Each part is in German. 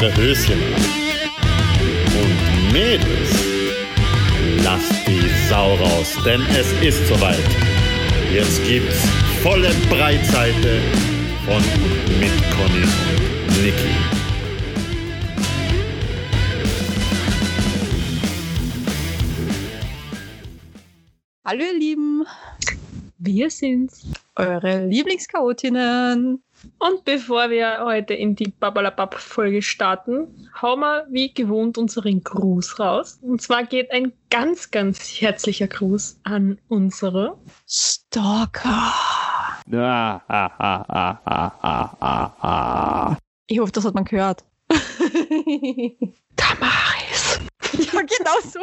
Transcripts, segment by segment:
Eure Höschen an. Und Mädels, lasst die Sau raus, denn es ist soweit. Jetzt gibt's volle Breitseite von und mit Conny und Niki. Hallo ihr Lieben, Wir sind's. eure Lieblingschaotinnen. Und bevor wir heute in die Babalabab-Folge starten, hauen wir wie gewohnt unseren Gruß raus. Und zwar geht ein ganz, ganz herzlicher Gruß an unsere Stalker. Ah, ah, ah. Ich hoffe, das hat man gehört. Damaris. ja, genau so.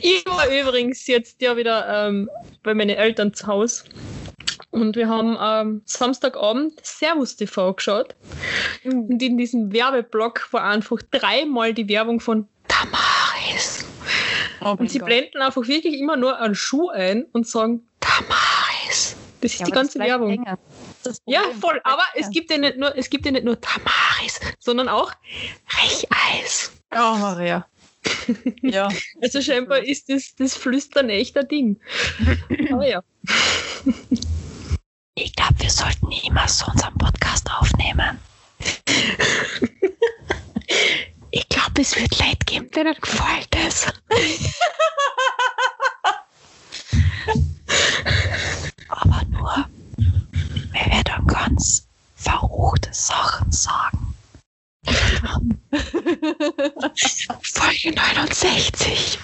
Ich war übrigens jetzt ja wieder ähm, bei meinen Eltern zu Hause. Und wir haben ähm, Samstagabend Servus TV geschaut. Und in diesem Werbeblock war einfach dreimal die Werbung von Damaris. Oh Und sie Gott. blenden einfach wirklich immer nur einen Schuh ein und sagen Damaris. Das ist Ja, die ganze Werbung. Das Ja, voll. Aber es gibt ja nicht nur, es gibt ja nicht nur Tamaris, sondern auch Recheis. Oh, Maria. Ja. Also scheinbar ist das, das Flüstern echt ein Ding. Aber ja. Ich glaube, wir sollten immer so unseren Podcast aufnehmen. Ich glaube, es wird Leid geben, denen gefällt es. Aber nur, wenn wir dann ganz verruchte Sachen sagen. Folge 69.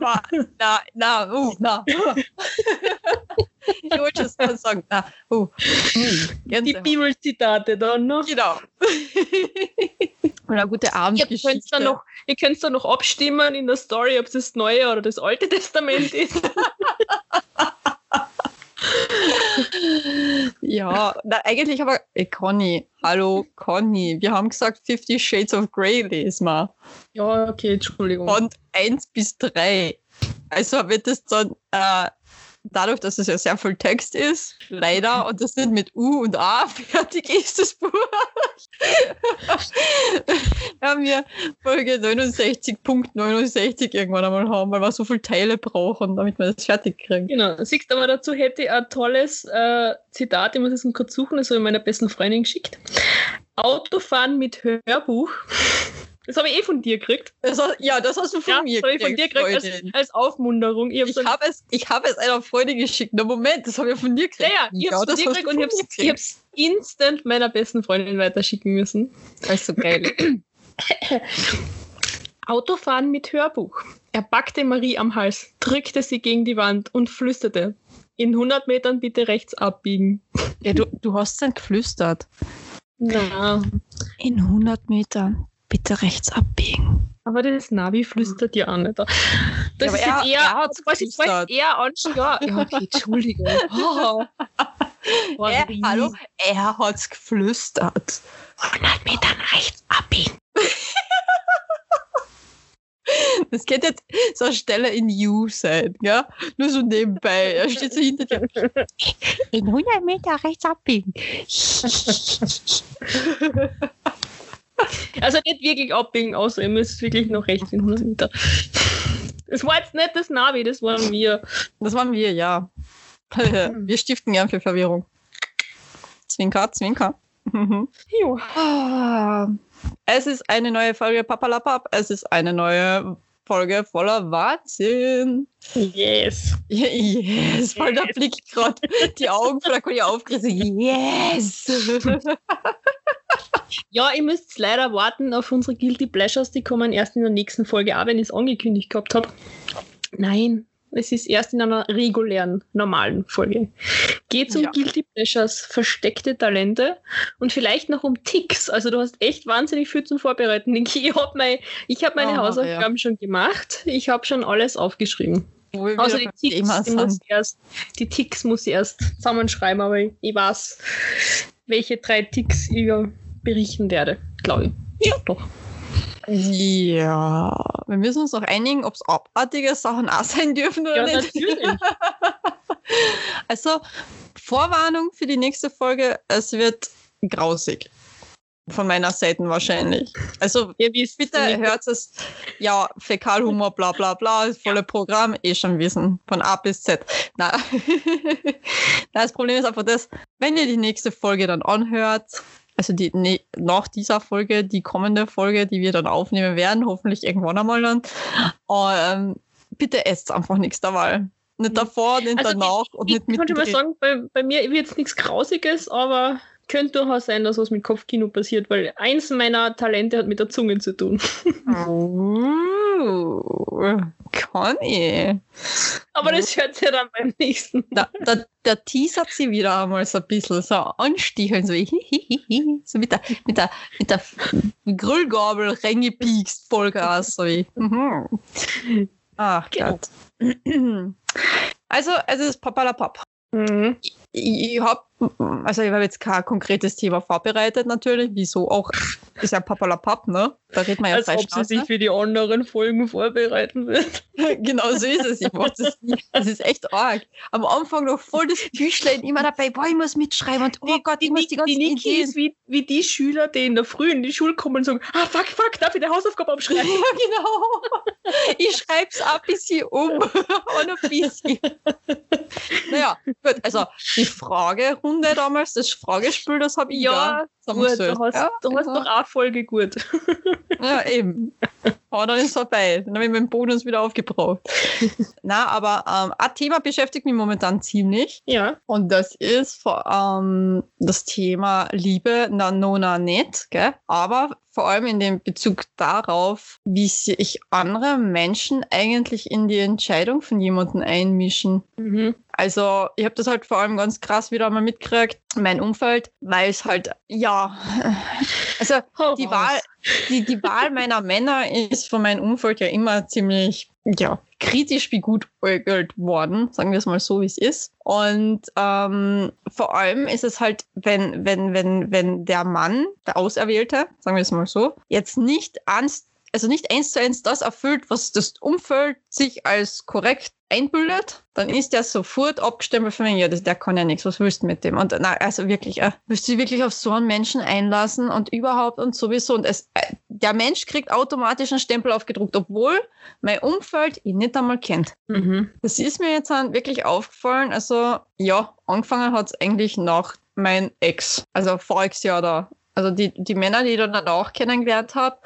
Na, na, na, uh, na. ich wollte es mal sagen. Na, uh, uh, Die. Bibelzitate dann noch. Genau. Eine gute Ihr könnt Abendgeschichte. dann noch, ihr könnt's dann noch abstimmen in der Story, ob es das Neue oder das Alte Testament ist. Ja, na, eigentlich aber, äh, Conny, hallo Conny, wir haben gesagt 50 Shades of Grey lesen wir. Ja, okay, Entschuldigung. Von 1 bis 3. Also wird es dann, äh, dadurch, dass es ja sehr viel Text ist, leider, und das nicht mit U und A fertig ist, das Buch, haben wir Folge 69.69 irgendwann einmal haben, weil wir so viele Teile brauchen, damit wir das fertig kriegen. Genau, siehst aber dazu hätte ich ein tolles äh, Zitat, ich muss es kurz suchen, das habe ich meiner besten Freundin geschickt. Autofahren mit Hörbuch. Das habe ich eh von dir gekriegt. Das, hast- ja, das hast du von ja, mir das habe ich von dir gekriegt als, als Aufmunterung. Ich habe so habe es, ich habe es einer Freundin geschickt. Na Moment, das habe ich von dir ja, gekriegt. ja, ich habe es von dir gekriegt und ich habe es ich hab's instant meiner besten Freundin weiterschicken müssen. Das ist so geil. Autofahren mit Hörbuch. Er packte Marie am Hals, drückte sie gegen die Wand und flüsterte. In 100 Metern bitte rechts abbiegen. ja, du, du hast dann geflüstert. Na, In 100 Metern bitte rechts abbiegen. aber das Navi flüstert ja auch nicht. Das Ja, ist er- eher, er hat's was ich eher anschaue. Ja, okay, Entschuldigung. Oh. Boah, Er, hallo, er hat's geflüstert. 100 Metern rechts abbiegen. Das könnte jetzt so eine Stelle in You sein, ja? Nur so nebenbei. Er steht so hinter dir. In 100 Meter rechts abbiegen. Also nicht wirklich abbiegen, außer ihr müsst wirklich noch rechts in 100 Meter. Das war jetzt nicht das Navi, das waren wir. Das waren wir, ja. Wir stiften gern für Verwirrung. Zwinker, Zwinker. Jo. Ah, Es ist eine neue Folge Papalapap. Es ist eine neue Folge voller Wahnsinn. Yes. Yes, voll der Blick gerade. Die Augen von der Kollege aufgerissen. Yes! Ja, ihr müsst leider warten auf unsere Guilty Pleasures. Die kommen erst in der nächsten Folge, auch wenn ich es angekündigt gehabt habe. Nein, es ist erst in einer regulären, normalen Folge. Geht um Ja. Guilty Pleasures, versteckte Talente und vielleicht noch um Ticks. Also du hast echt wahnsinnig viel zum Vorbereiten. Ich habe mein, hab meine Oh, Hausaufgaben schon gemacht. Ich habe schon alles aufgeschrieben. Außer die Ticks, die, muss ich erst, die Ticks muss ich erst zusammenschreiben, aber ich, weiß, welche drei Ticks ich ja berichten werde, glaube ich. Ja, doch. Ja, wir müssen uns noch einigen, ob es abartige Sachen auch sein dürfen oder Ja, nicht. natürlich. Also, Vorwarnung für die nächste Folge, es wird grausig. Von meiner Seite wahrscheinlich. Also, Ihr wisst, bitte hört es. Ja, Fäkalhumor, bla bla bla, volle Programm, eh schon wissen. Von A bis Z. Na, das Problem ist einfach das, wenn ihr die nächste Folge dann anhört, also die, ne, nach dieser Folge, die kommende Folge, die wir dann aufnehmen werden, hoffentlich irgendwann einmal dann, ähm, bitte esst einfach nichts dabei. Nicht davor, nicht Also danach und Ich nicht kann schon mal sagen, bei, bei mir wird es nichts Grausiges, aber könnte durchaus sein, dass was mit Kopfkino passiert, weil eins meiner Talente hat mit der Zunge zu tun. Uh, Conny. Aber das hört ihr dann beim nächsten. Da, da, da teasert sie wieder einmal so ein bisschen, so ansticheln, so, hihihihi, so mit der, mit der, mit der Grillgabel reingepiekst, Vollgas, so wie. Mhm. Ach Genau. Gott. Also, es ist Papalapap. Mhm. Ich, ich habe also ich habe jetzt kein konkretes Thema vorbereitet natürlich, wieso auch, ist ja Papalapap, ne? Da redet man ja Als ob sie Schnauze. sich für die anderen Folgen vorbereiten wird. genau so ist es. Ich wollte das nie. Das ist echt arg. Am Anfang noch voll das Büchlein immer dabei, boah, ich muss mitschreiben und oh Gott, ich muss die ganzen die Niki Ideen. ist wie, wie die Schüler, die in der Früh in die Schule kommen und sagen, ah fuck, fuck, darf ich die Hausaufgabe Ja, abschreiben? genau. Ich schreibe es ein bisschen um. Und ein bisschen. Naja, gut. Also die Fragerunde damals, das Fragespiel, das habe ich Ja, ja gut, du hast, ja, du hast genau. doch auch Folge gut. Ja, eben. Aber dann ist es vorbei. Dann habe ich meinen Bonus wieder aufgebraucht. Na, aber ähm, ein Thema beschäftigt mich momentan ziemlich. Ja. Und das ist vor allem das Thema Liebe, na, nona, nicht, gell? Aber vor allem in dem Bezug darauf, wie sich andere Menschen eigentlich in die Entscheidung von jemandem einmischen. Mhm. Also, ich habe das halt vor allem ganz krass wieder mal mitgekriegt, mein Umfeld, weil es halt, ja, also die. Wahl, die, die Wahl meiner Männer ist von meinem Umfeld ja immer ziemlich, ja, kritisch wie gut äugelt worden, sagen wir es mal so, wie es ist. Und ähm, vor allem ist es halt, wenn, wenn, wenn, wenn der Mann, der Auserwählte, sagen wir es mal so, jetzt nicht ans, also nicht eins zu eins das erfüllt, was das Umfeld sich als korrekt einbildet, dann ist der sofort abgestempelt von mir, ja, das, der kann ja nichts, was willst du mit dem? Und na, also wirklich, äh, willst du wirklich auf so einen Menschen einlassen und überhaupt und sowieso und es, äh, der Mensch kriegt automatisch einen Stempel aufgedruckt, obwohl mein Umfeld ihn nicht einmal kennt. Mhm. Das ist mir jetzt wirklich aufgefallen, also ja, angefangen hat es eigentlich nach mein Ex, also voriges Jahr da. Also die, die Männer, die ich dann danach kennengelernt habe,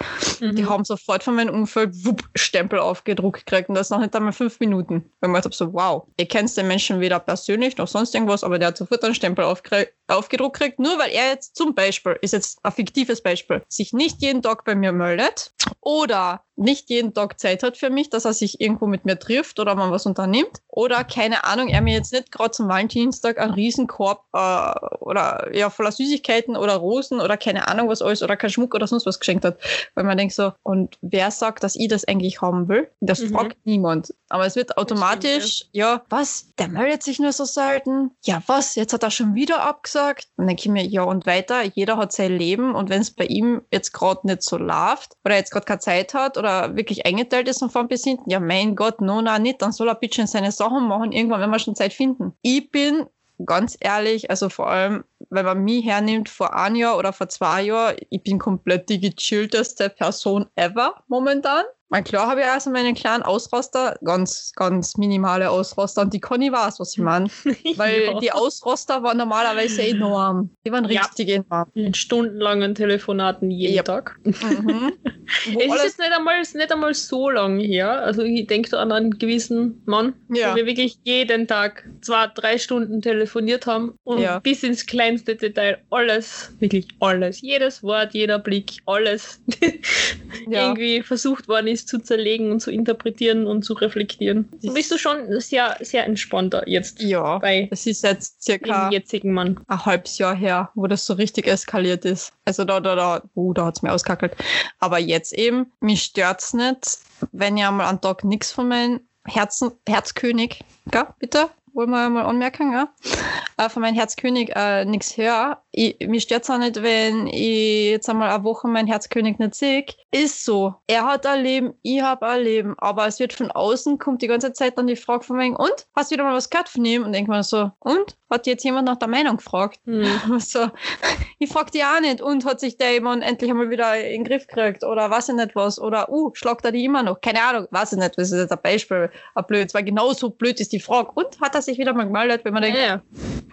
die Mhm. haben sofort von meinem Umfeld wupp, Stempel aufgedruckt gekriegt und das noch nicht einmal fünf Minuten. Weil man so, wow, ihr kennt den Menschen weder persönlich noch sonst irgendwas, aber der hat sofort einen Stempel aufgekriegt- aufgedruckt gekriegt, nur weil er jetzt zum Beispiel, ist jetzt ein fiktives Beispiel, sich nicht jeden Tag bei mir meldet oder nicht jeden Tag Zeit hat für mich, dass er sich irgendwo mit mir trifft oder man was unternimmt oder keine Ahnung, er mir jetzt nicht gerade zum Valentinstag einen Riesenkorb äh, oder ja voller Süßigkeiten oder Rosen oder keine Ahnung was alles oder kein Schmuck oder sonst was geschenkt hat, weil man denkt so, und wer sagt, dass ich das eigentlich haben will? Das Mhm. fragt niemand. Aber es wird automatisch, ja. was? Der meldet sich nur so selten. Ja, was? Jetzt hat er schon wieder abgesagt. Und dann ich mir, ja, und weiter, jeder hat sein Leben und wenn es bei ihm jetzt gerade nicht so läuft oder jetzt gerade keine Zeit hat oder wirklich eingeteilt ist von vorn bis hinten, ja, mein Gott, no, na, nicht, dann soll er bitte seine Sachen machen. Irgendwann werden wir schon Zeit finden. Ich bin ganz ehrlich, also vor allem, wenn man mich hernimmt vor ein Jahr oder vor zwei Jahren, ich bin komplett die gechillteste Person ever momentan. Mein klar habe ich also meine kleinen Ausraster, ganz, ganz minimale Ausraster und die Conny weiß, was ich meine. Weil Ja. die Ausraster waren normalerweise enorm. Die waren Ja. richtig enorm. In stundenlangen Telefonaten jeden Yep. Tag. Mhm. Es ist jetzt nicht einmal, ist nicht einmal so lang her. Also ich denke da an einen gewissen Mann, Ja. wo wir wirklich jeden Tag zwei, drei Stunden telefoniert haben und Ja. bis ins kleinste Detail alles, wirklich alles, jedes Wort, jeder Blick, alles ja. irgendwie versucht worden ist zu zerlegen und zu interpretieren und zu reflektieren. Das- Bist du schon sehr, sehr entspannter jetzt ja, das ist jetzt circa jetzigen Mann. ein halbes Jahr her, wo das so richtig eskaliert ist. Also da, da, da, uh, da hat's mir auskackelt. Aber jetzt eben, mich stört's nicht, wenn ich einmal am Tag nix von meinem Herzen, Herzkönig, gell, bitte, wollen wir mal anmerken, ja, äh, von meinem Herzkönig äh, nichts höre. Ich, mir stört es auch nicht, wenn ich jetzt einmal eine Woche meinen Herzkönig nicht sehe. Ist so. Er hat ein Leben, ich habe ein Leben. Aber es wird von außen, kommt die ganze Zeit dann die Frage von wegen, und? Hast du wieder mal was gehört von ihm? Und denkt man so, und? Hat jetzt jemand nach der Meinung gefragt? Hm. So, ich frag die auch nicht. Und hat sich der jemand endlich einmal wieder in den Griff gekriegt? Oder weiß ich nicht was? Oder, uh, schlagt er die immer noch? Keine Ahnung, weiß ich nicht. Das ist jetzt ein Beispiel, ein blöd. Weil genauso blöd ist die Frage. Und hat er sich wieder mal gemeldet, wenn man denkt, Ja,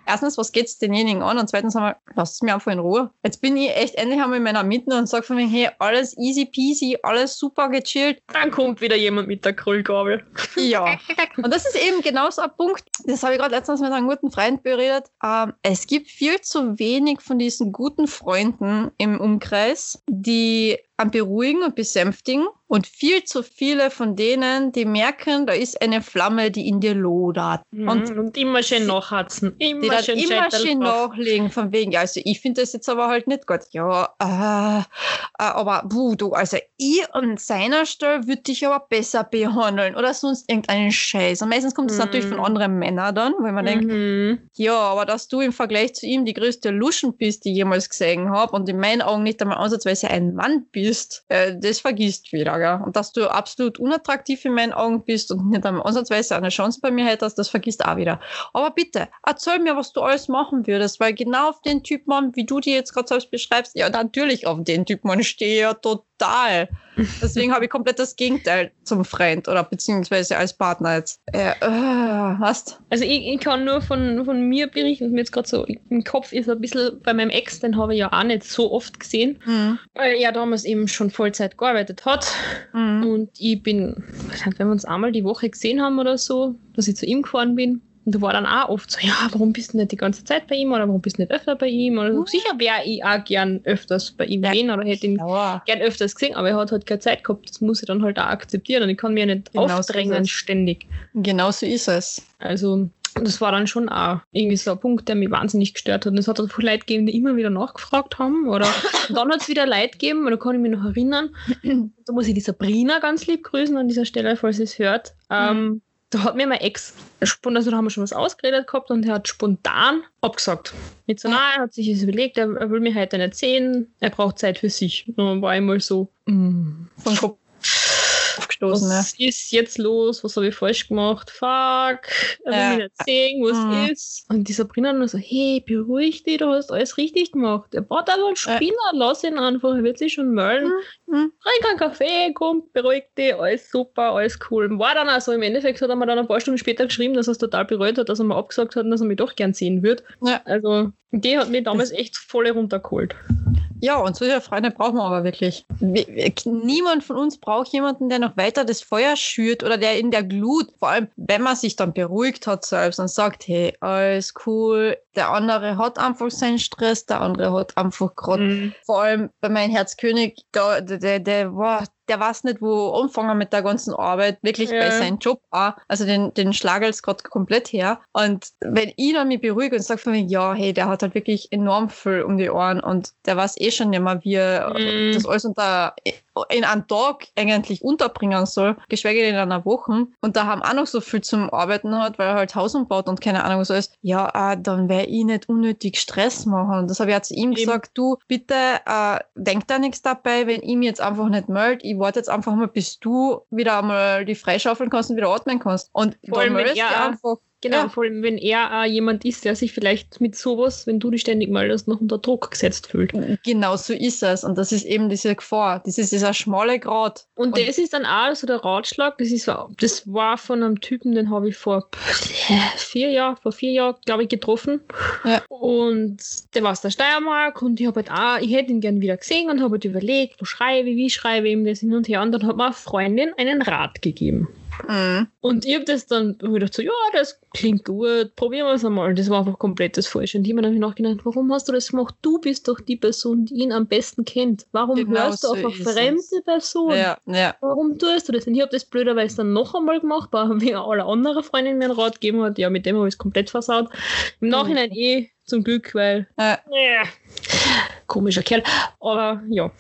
erstens, was geht's denjenigen an? Und zweitens einmal, lasst es mir einfach in Ruhe. Jetzt bin ich echt endlich einmal in meiner Mitte und sag von mir, hey, alles easy peasy, alles super gechillt. Dann kommt wieder jemand mit der Krüllgabel. Ja. Und das ist eben genau so ein Punkt, das habe ich gerade letztens mit einem guten Freund beredet. Ähm, es gibt viel zu wenig von diesen guten Freunden im Umkreis, die an beruhigen und besänftigen und viel zu viele von denen, die merken, da ist eine Flamme, die in dir lodert. Und, Und und immer schön nachhatzen. Immer die dann schön immer schön nachlegen, von wegen, ja, also ich finde das jetzt aber halt nicht gut. Ja, äh, äh, aber puh, du, also ich an seiner Stelle würde dich aber besser behandeln oder sonst irgendeinen Scheiß. Und meistens kommt das Mhm. natürlich von anderen Männern dann, weil man denkt, Mhm. ja, aber dass du im Vergleich zu ihm die größte Luschen bist, die ich jemals gesehen habe und in meinen Augen nicht einmal ansatzweise ein Mann bist, äh, das vergisst wieder, gell? Und dass du absolut unattraktiv in meinen Augen bist und nicht einmal ansatzweise eine Chance bei mir hättest, das vergisst auch wieder. Aber bitte, erzähl mir, was du alles machen würdest, weil genau auf den Typ Mann, wie du die jetzt gerade selbst beschreibst, ja, natürlich auf den Typ Mann stehe ja total. Deswegen habe ich komplett das Gegenteil zum Freund oder beziehungsweise als Partner jetzt. Äh, äh, hast? Also ich, ich kann nur von, von mir berichten, was mir jetzt gerade so im Kopf ist, ein bisschen bei meinem Ex, den habe ich ja auch nicht so oft gesehen, Hm. weil er damals eben schon Vollzeit gearbeitet hat. Hm. Und ich bin, wenn wir uns einmal die Woche gesehen haben oder so, dass ich zu ihm gefahren bin. Und da war dann auch oft so, ja, warum bist du nicht die ganze Zeit bei ihm oder warum bist du nicht öfter bei ihm? Oder so. Mhm. Sicher wäre ich auch gern öfters bei ihm Ja, gewesen oder hätte ihn Ja. gern öfters gesehen, aber er hat halt keine Zeit gehabt. Das muss ich dann halt auch akzeptieren und ich kann mir nicht Genau so aufdrängen es. ständig. Genau so ist es. Also das war dann schon auch irgendwie so ein Punkt, der mich wahnsinnig gestört hat. Und es hat auch Leute gegeben, die immer wieder nachgefragt haben. Oder dann hat es wieder Leute gegeben, da kann ich mich noch erinnern. Da muss ich die Sabrina ganz lieb grüßen an dieser Stelle, falls sie es hört. Ähm, da hat mir mein Ex, spon- also da haben wir schon was ausgeredet gehabt und er hat spontan abgesagt. Mit so, nein, er hat sich das überlegt, er, er will mir heute nicht sehen, er braucht Zeit für sich. Und dann war ich mal so, mm, Von Kopf aufgestoßen, ja. was ist jetzt los? Was habe ich falsch gemacht? Fuck, er will Ja. mich nicht sehen, was Mhm. ist. Und die Sabrina nur so, hey, beruhig dich, du hast alles richtig gemacht. Er braucht aber einen Spinner, lass ihn einfach, er wird sich schon melden. Mhm. Trink einen Kaffee, komm, beruhig dich, alles super, alles cool. War dann auch so, im Endeffekt hat er mir dann ein paar Stunden später geschrieben, dass er es total bereut hat, dass er mir abgesagt hat und dass er mich doch gern sehen würde. Ja. Also, die hat mich damals echt voll runtergeholt. Ja, und solche Freunde brauchen wir aber wirklich. Wir, wir, niemand von uns braucht jemanden, der noch weiter das Feuer schürt oder der in der Glut, vor allem wenn man sich dann beruhigt hat selbst und sagt, hey, alles cool, der andere hat einfach seinen Stress, der andere hat einfach gerade Mhm. vor allem bei meinem Herzkönig, der, der, der, war, der weiß nicht, wo anfangen mit der ganzen Arbeit, wirklich Ja. bei seinem Job auch. Also den, den schlagelt es gerade komplett her. Und wenn ich dann mich beruhige und sage von mir, ja, hey, der hat halt wirklich enorm viel um die Ohren und der weiß eh schon nicht mehr, wie er Mhm. das alles unter, in einem Tag eigentlich unterbringen soll, geschweige denn in einer Woche. Und da haben auch noch so viel zum Arbeiten hat, weil er halt Haus umbaut und keine Ahnung was alles. Ja, äh, dann werde ich nicht unnötig Stress machen. Und das habe ich auch zu ihm Eben. gesagt, du, bitte äh, denk da nichts dabei, wenn ich mir jetzt einfach nicht melde. Ich warte jetzt einfach mal, bis du wieder einmal die freischaufeln kannst und wieder atmen kannst. Und Vor dann meldest du er- einfach. Genau, Ja. vor allem, wenn er auch jemand ist, der sich vielleicht mit sowas, wenn du dich ständig meldest, noch unter Druck gesetzt fühlt. Genau so ist es. Und das ist eben diese Gefahr. Das ist dieser schmale Grat. Und, Und- das ist dann auch so der Ratschlag, das, ist, das war von einem Typen, den habe ich vor vier Jahren, vor vier Jahren, glaube ich, getroffen. Ja. Und der war aus der Steiermark und ich habe halt auch, ich hätte ihn gern wieder gesehen und habe halt überlegt, wo schreibe ich, wie schreibe ich ihm das hin und her. Und dann hat mir eine Freundin einen Rat gegeben. Mhm. Und ich habe das dann hab gedacht, so, ja, das klingt gut, probieren wir es einmal. Das war einfach komplett das Falsche. Und ich habe mir nachgedacht, warum hast du das gemacht? Du bist doch die Person, die ihn am besten kennt. Warum Genau hörst du so auf eine ist es. fremde Person? Ja, ja. Warum tust du das? Und ich habe das blöderweise dann noch einmal gemacht, weil mir alle anderen Freundinnen mir einen Rat gegeben hat. Ja, mit dem habe ich es komplett versaut. Im Nachhinein eh zum Glück, weil Ja. ja, komischer Kerl. Aber ja.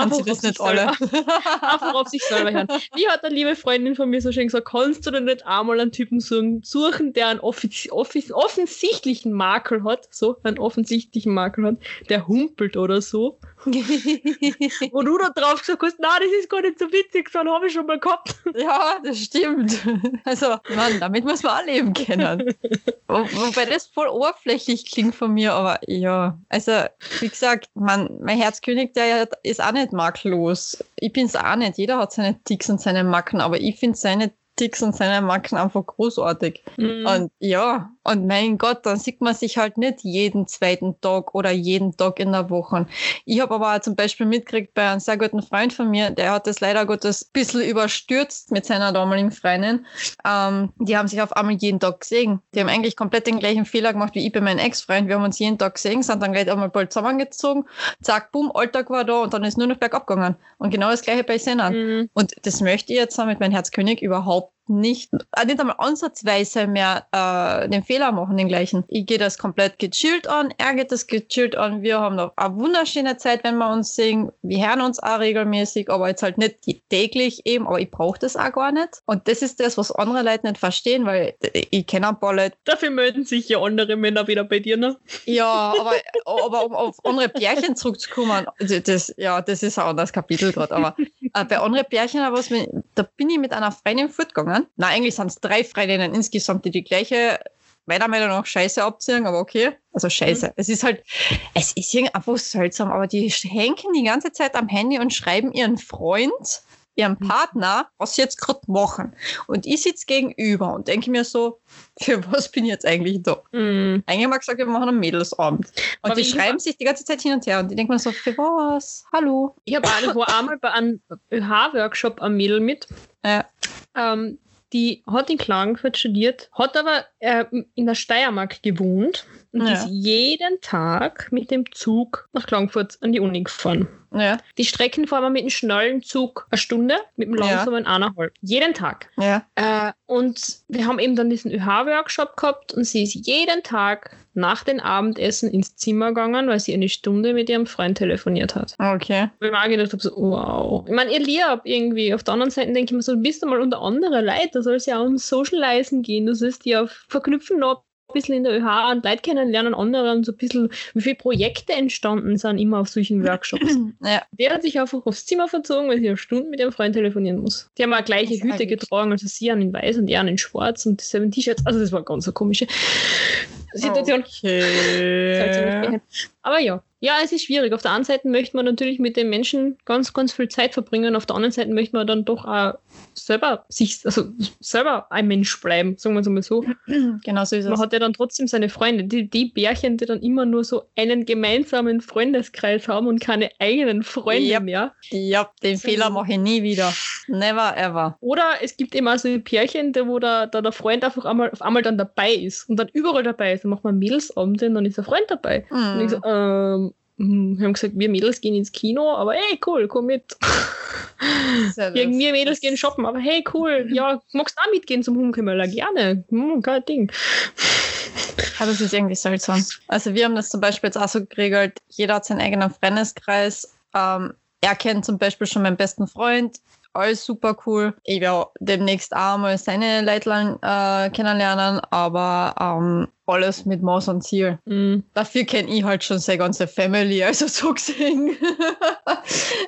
Sind sie das nicht alle? Einfach auf sich selber hören. Wie hat eine liebe Freundin von mir so schön gesagt, kannst du denn nicht einmal einen Typen suchen, suchen der einen offiz offiz offensichtlichen Makel hat, so, einen offensichtlichen Makel hat, der humpelt oder so. Wo du da drauf gesagt hast, na, das ist gar nicht so witzig, dann habe ich schon mal gehabt. Ja, das stimmt. Also, Mann, damit muss man auch leben können. Wo, wobei das voll oberflächlich klingt von mir, aber ja. Also, wie gesagt, man, mein Herzkönig, der ist auch nicht makellos. Ich bin's auch nicht. Jeder hat seine Ticks und seine Macken, aber ich finde seine Ticks und seine Macken einfach großartig. Mhm. Und ja, und mein Gott, dann sieht man sich halt nicht jeden zweiten Tag oder jeden Tag in der Woche. Ich habe aber auch zum Beispiel mitgekriegt bei einem sehr guten Freund von mir, der hat das leider Gottes ein bisschen überstürzt mit seiner damaligen Freundin. Ähm, die haben sich auf einmal jeden Tag gesehen. Die haben eigentlich komplett den gleichen Fehler gemacht wie ich bei meinem Ex-Freund. Wir haben uns jeden Tag gesehen, sind dann gleich einmal bald zusammengezogen. Zack, bumm, Alltag war da und dann ist nur noch bergab gegangen. Und genau das gleiche bei Sinnern. Mhm. Und das möchte ich jetzt mit meinem Herzkönig überhaupt nicht, äh, nicht einmal ansatzweise mehr äh, den Fehler machen, den gleichen. Ich gehe das komplett gechillt an, er geht das gechillt an. Wir haben noch eine wunderschöne Zeit, wenn wir uns sehen. Wir hören uns auch regelmäßig, aber jetzt halt nicht täglich eben, aber ich brauche das auch gar nicht. Und das ist das, was andere Leute nicht verstehen, weil ich kenne ein paar Leute, Dafür melden sich ja andere Männer wieder bei dir, ne? ja, aber, aber um auf andere Pärchen zurückzukommen, das, ja, das ist ein anderes Kapitel gerade, aber äh, bei anderen Pärchen, aber was, mir- da bin ich mit einer Freundin fortgegangen. Na, eigentlich sind es drei Freundinnen insgesamt, die die gleiche, meiner Meinung nach, Scheiße abziehen, aber okay. Also Scheiße. Es ist halt, es ist einfach seltsam, aber die hängen die ganze Zeit am Handy und schreiben ihren Freund, ihrem Partner, was sie jetzt gerade machen. Und ich sitze gegenüber und denke mir so, für was bin ich jetzt eigentlich da? Mhm. Eigentlich haben wir gesagt, wir machen einen Mädelsabend. Und Aber die schreiben sich die ganze Zeit hin und her. Und ich denke mir so, für was? Hallo? Ich habe einmal bei einem ÖH-Workshop ein Mädel mit. Ja. Ähm, die hat in Klagenfurt studiert, hat aber äh, in der Steiermark gewohnt und Ja. ist jeden Tag mit dem Zug nach Klagenfurt an die Uni gefahren. Ja, Die Strecken fahren wir mit dem schnellen Zug eine Stunde, mit dem Ja. langsamen eineinhalb. Jeden Tag. ja. Äh, und wir haben eben dann diesen ÖH-Workshop gehabt und sie ist jeden Tag nach dem Abendessen ins Zimmer gegangen, weil sie eine Stunde mit ihrem Freund telefoniert hat. Okay. Wo ich mir auch gedacht habe, so, wow. Ich meine, ihr lieb irgendwie. Auf der anderen Seite denke ich mir so, du bist du mal unter andere Leute. Da soll es ja auch um Socializen gehen. Du sollst ja verknüpfen noch ein bisschen in der ÖH und Leute kennenlernen, andere und so ein bisschen, wie viele Projekte entstanden sind immer auf solchen Workshops. Ja, Der hat sich einfach aufs Zimmer verzogen, weil sie eine Stunde mit ihrem Freund telefonieren muss. Die haben auch gleiche Das Hüte getragen, also sie an in weiß und er an in schwarz und dieselben T-Shirts. Also das war ganz eine komische Situation. Okay. Aber ja, ja, es ist schwierig. Auf der einen Seite möchte man natürlich mit den Menschen ganz, ganz viel Zeit verbringen. Auf der anderen Seite möchte man dann doch auch selber sich, also selber ein Mensch bleiben, sagen wir es mal so. Genau so ist es. Man hat ja dann trotzdem seine Freunde. Die, die Bärchen, die dann immer nur so einen gemeinsamen Freundeskreis haben und keine eigenen Freunde Yep. mehr. Ja, den So. Fehler mache ich nie wieder. Never ever. Oder es gibt eben also Pärchen, der, wo der, der, der Freund einfach einmal, auf einmal dann dabei ist und dann überall dabei ist. Dann macht man Mädelsabende und dann ist der Freund dabei. Und ich so, Hm. Ähm, hm, wir haben gesagt, wir Mädels gehen ins Kino, aber hey, cool, komm mit. Sehr Wir, Mädels gehen shoppen, aber hey, cool, ja, magst du auch mitgehen zum Hunkemöller? Gerne. Hm, kein Ding. Ja, das ist irgendwie seltsam. Also wir haben das zum Beispiel jetzt auch so geregelt, jeder hat seinen eigenen Freundeskreis. Ähm, er kennt zum Beispiel schon meinen besten Freund. Alles super cool. Ich werde demnächst auch mal seine Leitlein äh, kennenlernen, aber ähm, alles mit Maß und Ziel. Hm. Dafür kenne ich halt schon seine ganze Family, also so gesehen.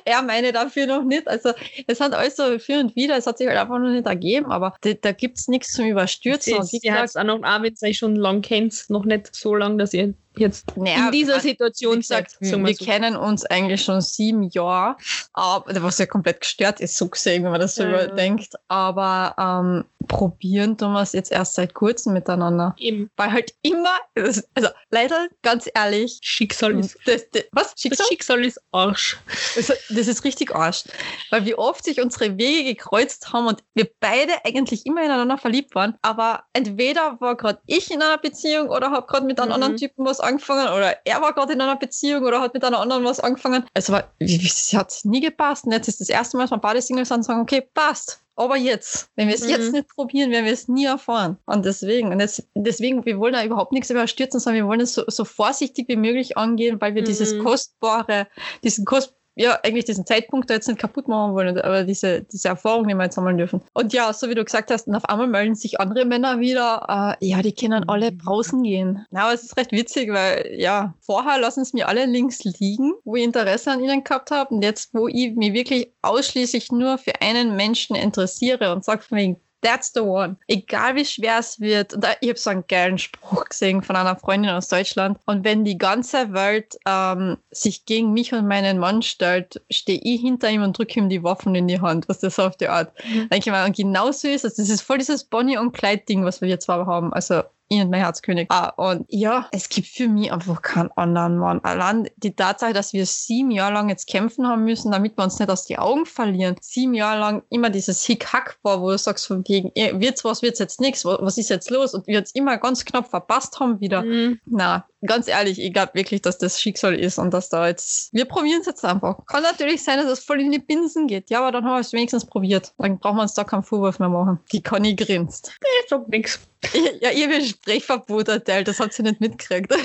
er meine dafür noch nicht. Also es hat alles so für und wieder, es hat sich halt einfach noch nicht ergeben, aber da, da gibt es nichts zum Überstürzen. Wie Sie hat es auch noch, auch wenn ihr schon lang kennt, noch nicht so lang, dass ihr jetzt naja, in dieser wie Situation gesagt, sagen wir, wir so. kennen uns eigentlich schon sieben Jahre, aber, was ja komplett gestört ist, so gesehen, wenn man das so ja. überdenkt. Aber ähm, probieren tun wir es jetzt erst seit kurzem miteinander. Eben, Weil halt immer, also leider, ganz ehrlich, Schicksal ist. das, das, was? Schicksal? Das Schicksal ist Arsch. Das, das ist richtig Arsch. Weil wie oft sich unsere Wege gekreuzt haben und wir beide eigentlich immer ineinander verliebt waren. Aber entweder war gerade ich in einer Beziehung oder habe gerade mit einem Mhm. anderen Typen was angefangen oder er war gerade in einer Beziehung oder hat mit einer anderen was angefangen. Also es hat nie gepasst. Und jetzt ist das erste Mal, dass wir beide Singles sind und sagen, okay, passt. Aber jetzt. Wenn wir es Mhm. jetzt nicht probieren, werden wir es nie erfahren. Und deswegen, und das, deswegen, wir wollen da überhaupt nichts überstürzen, sondern wir wollen es so, so vorsichtig wie möglich angehen, weil wir dieses Mhm. kostbare, diesen kost ja, eigentlich diesen Zeitpunkt da jetzt nicht kaputt machen wollen, aber diese, diese Erfahrung, die wir jetzt sammeln dürfen. Und ja, so wie du gesagt hast, und auf einmal melden sich andere Männer wieder, äh, ja, die können alle draußen gehen. Na, aber es ist recht witzig, weil, ja, vorher lassen es mir alle links liegen, wo ich Interesse an ihnen gehabt habe. Und jetzt, wo ich mich wirklich ausschließlich nur für einen Menschen interessiere und sage von wegen, That's the one. Egal wie schwer es wird. Und ich habe so einen geilen Spruch gesehen von einer Freundin aus Deutschland. Und wenn die ganze Welt ähm, sich gegen mich und meinen Mann stellt, stehe ich hinter ihm und drücke ihm die Waffen in die Hand, was das auf die Art. Mhm. Denke ich mal, und genau so ist es. Das ist voll dieses Bonnie und Clyde-Ding, was wir jetzt zwar haben. Also ich und mein Herzkönig. Ah, und ja, es gibt für mich einfach keinen anderen Mann. Allein die Tatsache, dass wir sieben Jahre lang jetzt kämpfen haben müssen, damit wir uns nicht aus die Augen verlieren. Sieben Jahre lang immer dieses Hick-Hack war, wo du sagst von wegen, eh, wird's was, wird's jetzt nichts, was ist jetzt los? Und wir jetzt immer ganz knapp verpasst haben wieder. Mhm. Na, ganz ehrlich, ich glaube wirklich, dass das Schicksal ist und dass da jetzt, wir probieren es jetzt einfach. Kann natürlich sein, dass es voll in die Binsen geht. Ja, aber dann haben wir es wenigstens probiert. Dann brauchen wir uns da keinen Vorwurf mehr machen. Die Conny grinst. Ich sag nix. Ja, ihr Sprechverbot erteilt, das hat sie nicht mitgekriegt.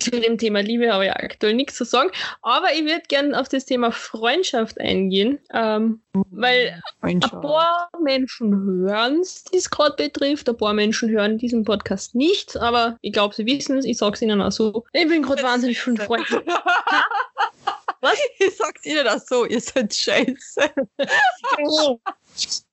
Zu dem Thema Liebe habe ich aktuell nichts zu sagen. Aber ich würde gerne auf das Thema Freundschaft eingehen. Ähm, weil ein paar Menschen hören es, die es gerade betrifft. Ein paar Menschen hören diesen Podcast nicht. Aber ich glaube, sie wissen es. Ich sage es ihnen auch so. Ich bin gerade wahnsinnig von Freunden. Was? Ich sag's ihnen auch so, ihr seid scheiße.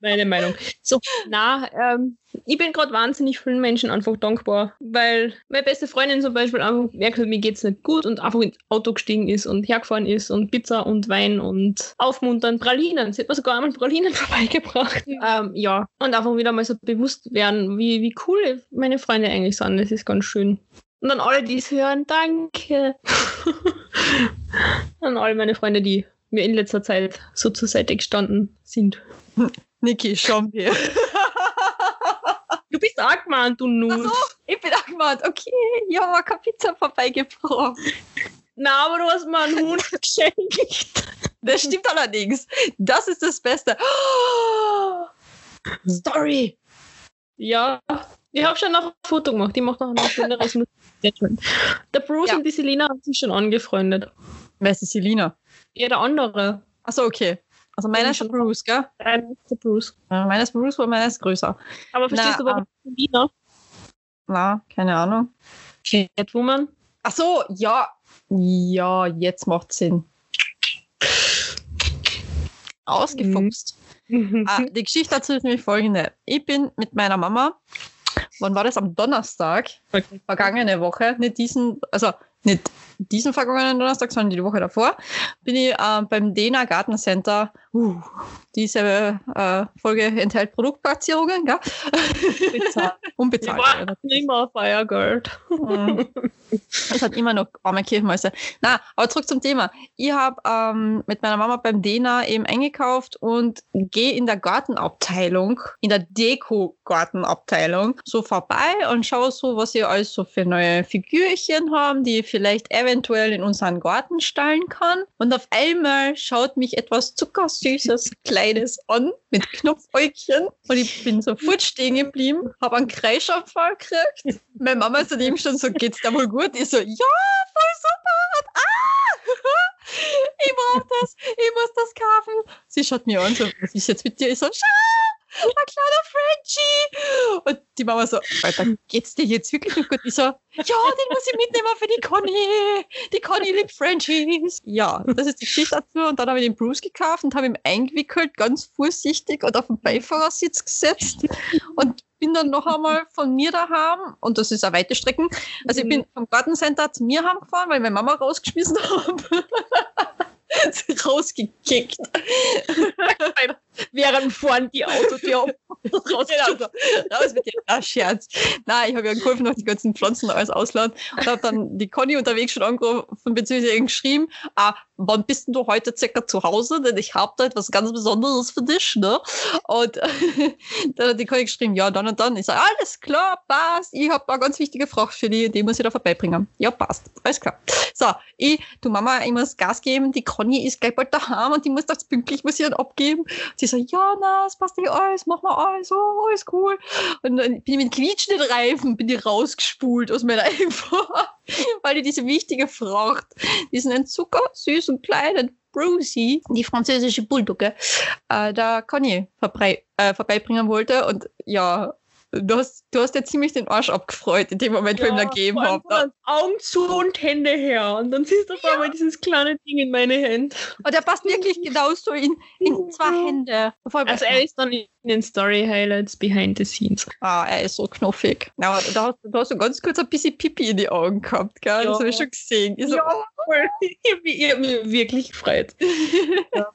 Meine Meinung. So, na, ähm, ich bin gerade wahnsinnig vielen Menschen einfach dankbar, weil meine beste Freundin zum Beispiel einfach merkt, mir geht's nicht gut und einfach ins Auto gestiegen ist und hergefahren ist und Pizza und Wein und aufmuntern, Pralinen. Sie hat mir sogar einmal Pralinen vorbeigebracht. Ähm, ja, und einfach wieder mal so bewusst werden, wie, wie cool meine Freunde eigentlich sind. Das ist ganz schön. Und an alle, die es hören, danke. an alle meine Freunde, die mir in letzter Zeit so zur Seite gestanden sind. Niki, Champion. Du bist auch gemeint, du Nuss. Ach so. Ich bin auch gemeint, okay, ja, mal keine Pizza vorbeigebracht. Na, aber du hast mir einen Hund geschenkt. Das stimmt allerdings. Das ist das Beste. Story. Ja, ich habe schon noch ein Foto gemacht. Die macht noch ein schöneres Musik. Der Bruce Ja. und die Selina haben sich schon angefreundet. Wer ist die Selina? Ja, der andere. Achso, okay. Also meiner ist der Bruce, gell? Nein, der Bruce. Ja, Meiner ist Bruce, aber meiner ist größer. Aber verstehst Na, du, warum Selina? Na, keine Ahnung. Catwoman? Ach so, ja. Ja, jetzt macht Sinn. Ausgefuchst. Ah, die Geschichte dazu ist nämlich folgende. Ich bin mit meiner Mama, wann war das? Am Donnerstag, Okay. vergangene Woche, nicht diesen, also nicht diesen vergangenen Donnerstag, sondern die Woche davor, bin ich äh, beim Dena Gartencenter. Uh, diese äh, Folge enthält Produktplatzierungen, gell? Bezahlt. Unbezahlt. Immer Feiergeld. Es hat immer noch arme Kirchenmäuse. Na, aber zurück zum Thema. Ich habe ähm, mit meiner Mama beim Dena eben eingekauft und gehe in der Gartenabteilung, in der Deko-Gartenabteilung, so vorbei und schaue so, was ihr alles so für neue Figürchen haben, die ich vielleicht eventuell in unseren Garten stellen kann. Und auf einmal schaut mich etwas zuckersüßes, Kleines an mit Knopfäugchen und ich bin sofort stehen geblieben, habe einen Kreischabfall gekriegt. Meine Mama ist daneben schon so, geht's dir wohl gut? Ich so, ja, voll super. Ah, ich brauch das, ich muss das kaufen. Sie schaut mir an, so, was ist jetzt mit dir? Ich so, schau, ein kleiner Frenchie. Und die Mama so, Alter, geht's dir jetzt wirklich noch gut? Ich so, ja, den muss ich mitnehmen für die Conny. Die Conny liebt Frenchies. Ja, das ist die Geschichte dazu. Und dann habe ich den Bruce gekauft und habe ihn eingewickelt, ganz vorsichtig und auf den Beifahrersitz gesetzt. Und bin dann noch einmal von mir daheim, und das ist eine weite Strecken. Also ich bin vom Gartencenter zu mir heimgefahren, weil ich meine Mama rausgeschmissen habe. Sie rausgekickt. Während vorn die Autotür Raus, genau, raus mit dir. Ah, Scherz. Nein, ich habe ja geholfen, noch die ganzen Pflanzen alles ausladen und habe dann die Conny unterwegs schon angerufen, beziehungsweise geschrieben, ah, wann bist denn du heute circa zu Hause? Denn ich habe da etwas ganz Besonderes für dich, ne? Und dann hat die Conny geschrieben, ja, dann und dann. Ich sage, alles klar, passt. Ich habe eine ganz wichtige Frage für die, die muss ich da vorbeibringen. Ja, passt. Alles klar. So, ich, du Mama, ich muss Gas geben, die Conny ist gleich bald daheim und die muss das pünktlich, muss ich dann abgeben. Sie sagt, ja, na, es passt nicht alles, mach mal alles, oh, alles cool. Und dann bin ich mit quietschenden Reifen, bin ich rausgespult aus meiner Einfahrt, weil ich diese wichtige Fracht, diesen Zucker, süß und kleinen Brucey, die französische Bulldogge, äh, da Conny äh, vorbeibringen wollte. Und ja, du hast, du hast ja ziemlich den Arsch abgefreut in dem Moment, wo ich ihm da gegeben habe. Augen zu und Hände her. Und dann siehst du auf einmal dieses kleine Ding in meine Hände. Und er passt wirklich genauso in, in zwei Hände. Also er ist dann in den Story Highlights behind the scenes. Ah, er ist so knuffig. Ja, da, hast, da hast du ganz kurz ein bisschen Pipi in die Augen gehabt, gell? Ja. Das habe ich schon gesehen. Ich so, ja, voll. Ich habe mich wirklich gefreut. ja.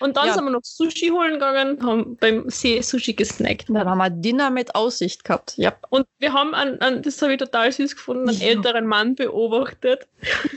Und dann ja. sind wir noch Sushi holen gegangen, haben beim See Sushi gesnackt. Dann haben wir Dinner mit Aussicht gehabt. Ja. Und wir haben, an, an, das habe ich total süß gefunden, einen ja. älteren Mann beobachtet.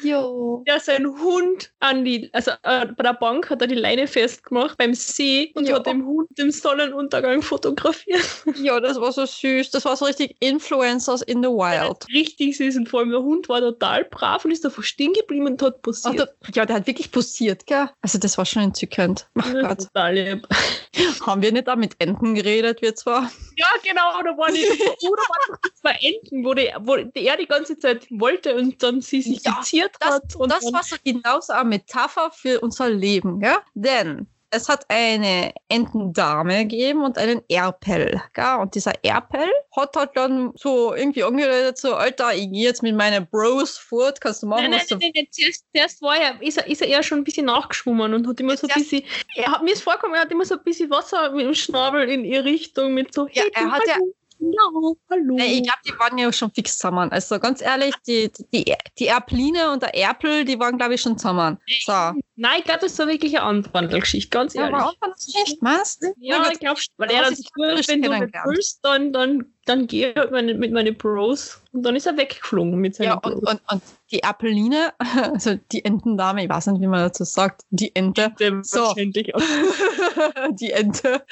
Jo. Der seinen Hund an die, also äh, bei der Bank hat er die Leine festgemacht beim See und jo. hat den Hund im Sonnenuntergang fotografiert. Ja, das war so süß. Das war so richtig Influencers in the Wild. Richtig süß. Und vor allem der Hund war total brav und ist davor stehen geblieben und hat posiert. Der, ja, der hat wirklich posiert, gell? Also das war schon entzückend. Ach Gott. Total lieb. Haben wir nicht da mit Enten geredet, wir zwar? Ja, genau. Da waren die, oder waren doch zwei Enten, wo, die, wo er die ganze Zeit wollte und dann sie sich ja, das, hat. Und das war so genauso eine Metapher für unser Leben, gell? Denn es hat eine Entendame gegeben und einen Erpel. Gell? Und dieser Erpel hat halt dann so irgendwie angeredet, so, Alter, ich gehe jetzt mit meinen Bros fort, kannst du machen, nein, was nein, nein, nein, zuerst, zuerst war er, ist er, ist er eher schon ein bisschen nachgeschwommen und hat immer so ein bisschen, er hat mir ist vorgekommen, er hat immer so ein bisschen Wasser mit dem Schnabel in ihre Richtung, mit so, ja, er hat ja, ja, hallo. Ich glaube, die waren ja schon fix zusammen. Also ganz ehrlich, die, die, die Erpline und der Erpel, die waren, glaube ich, schon zusammen. So. Nein, ich glaube, das war wirklich eine Anwandelgeschichte, ganz ehrlich. Ja, Anwandelgeschichte, meinst du? Ja, ich glaube, weil er hat sich wenn du nicht willst, dann, dann, dann geh halt meine, mit meinen Bros. Und dann ist er weggeflogen mit seinen Ja, und, und, und, die Appeline, also die Entendame, ich weiß nicht, wie man dazu sagt, die Ente. So. die Ente.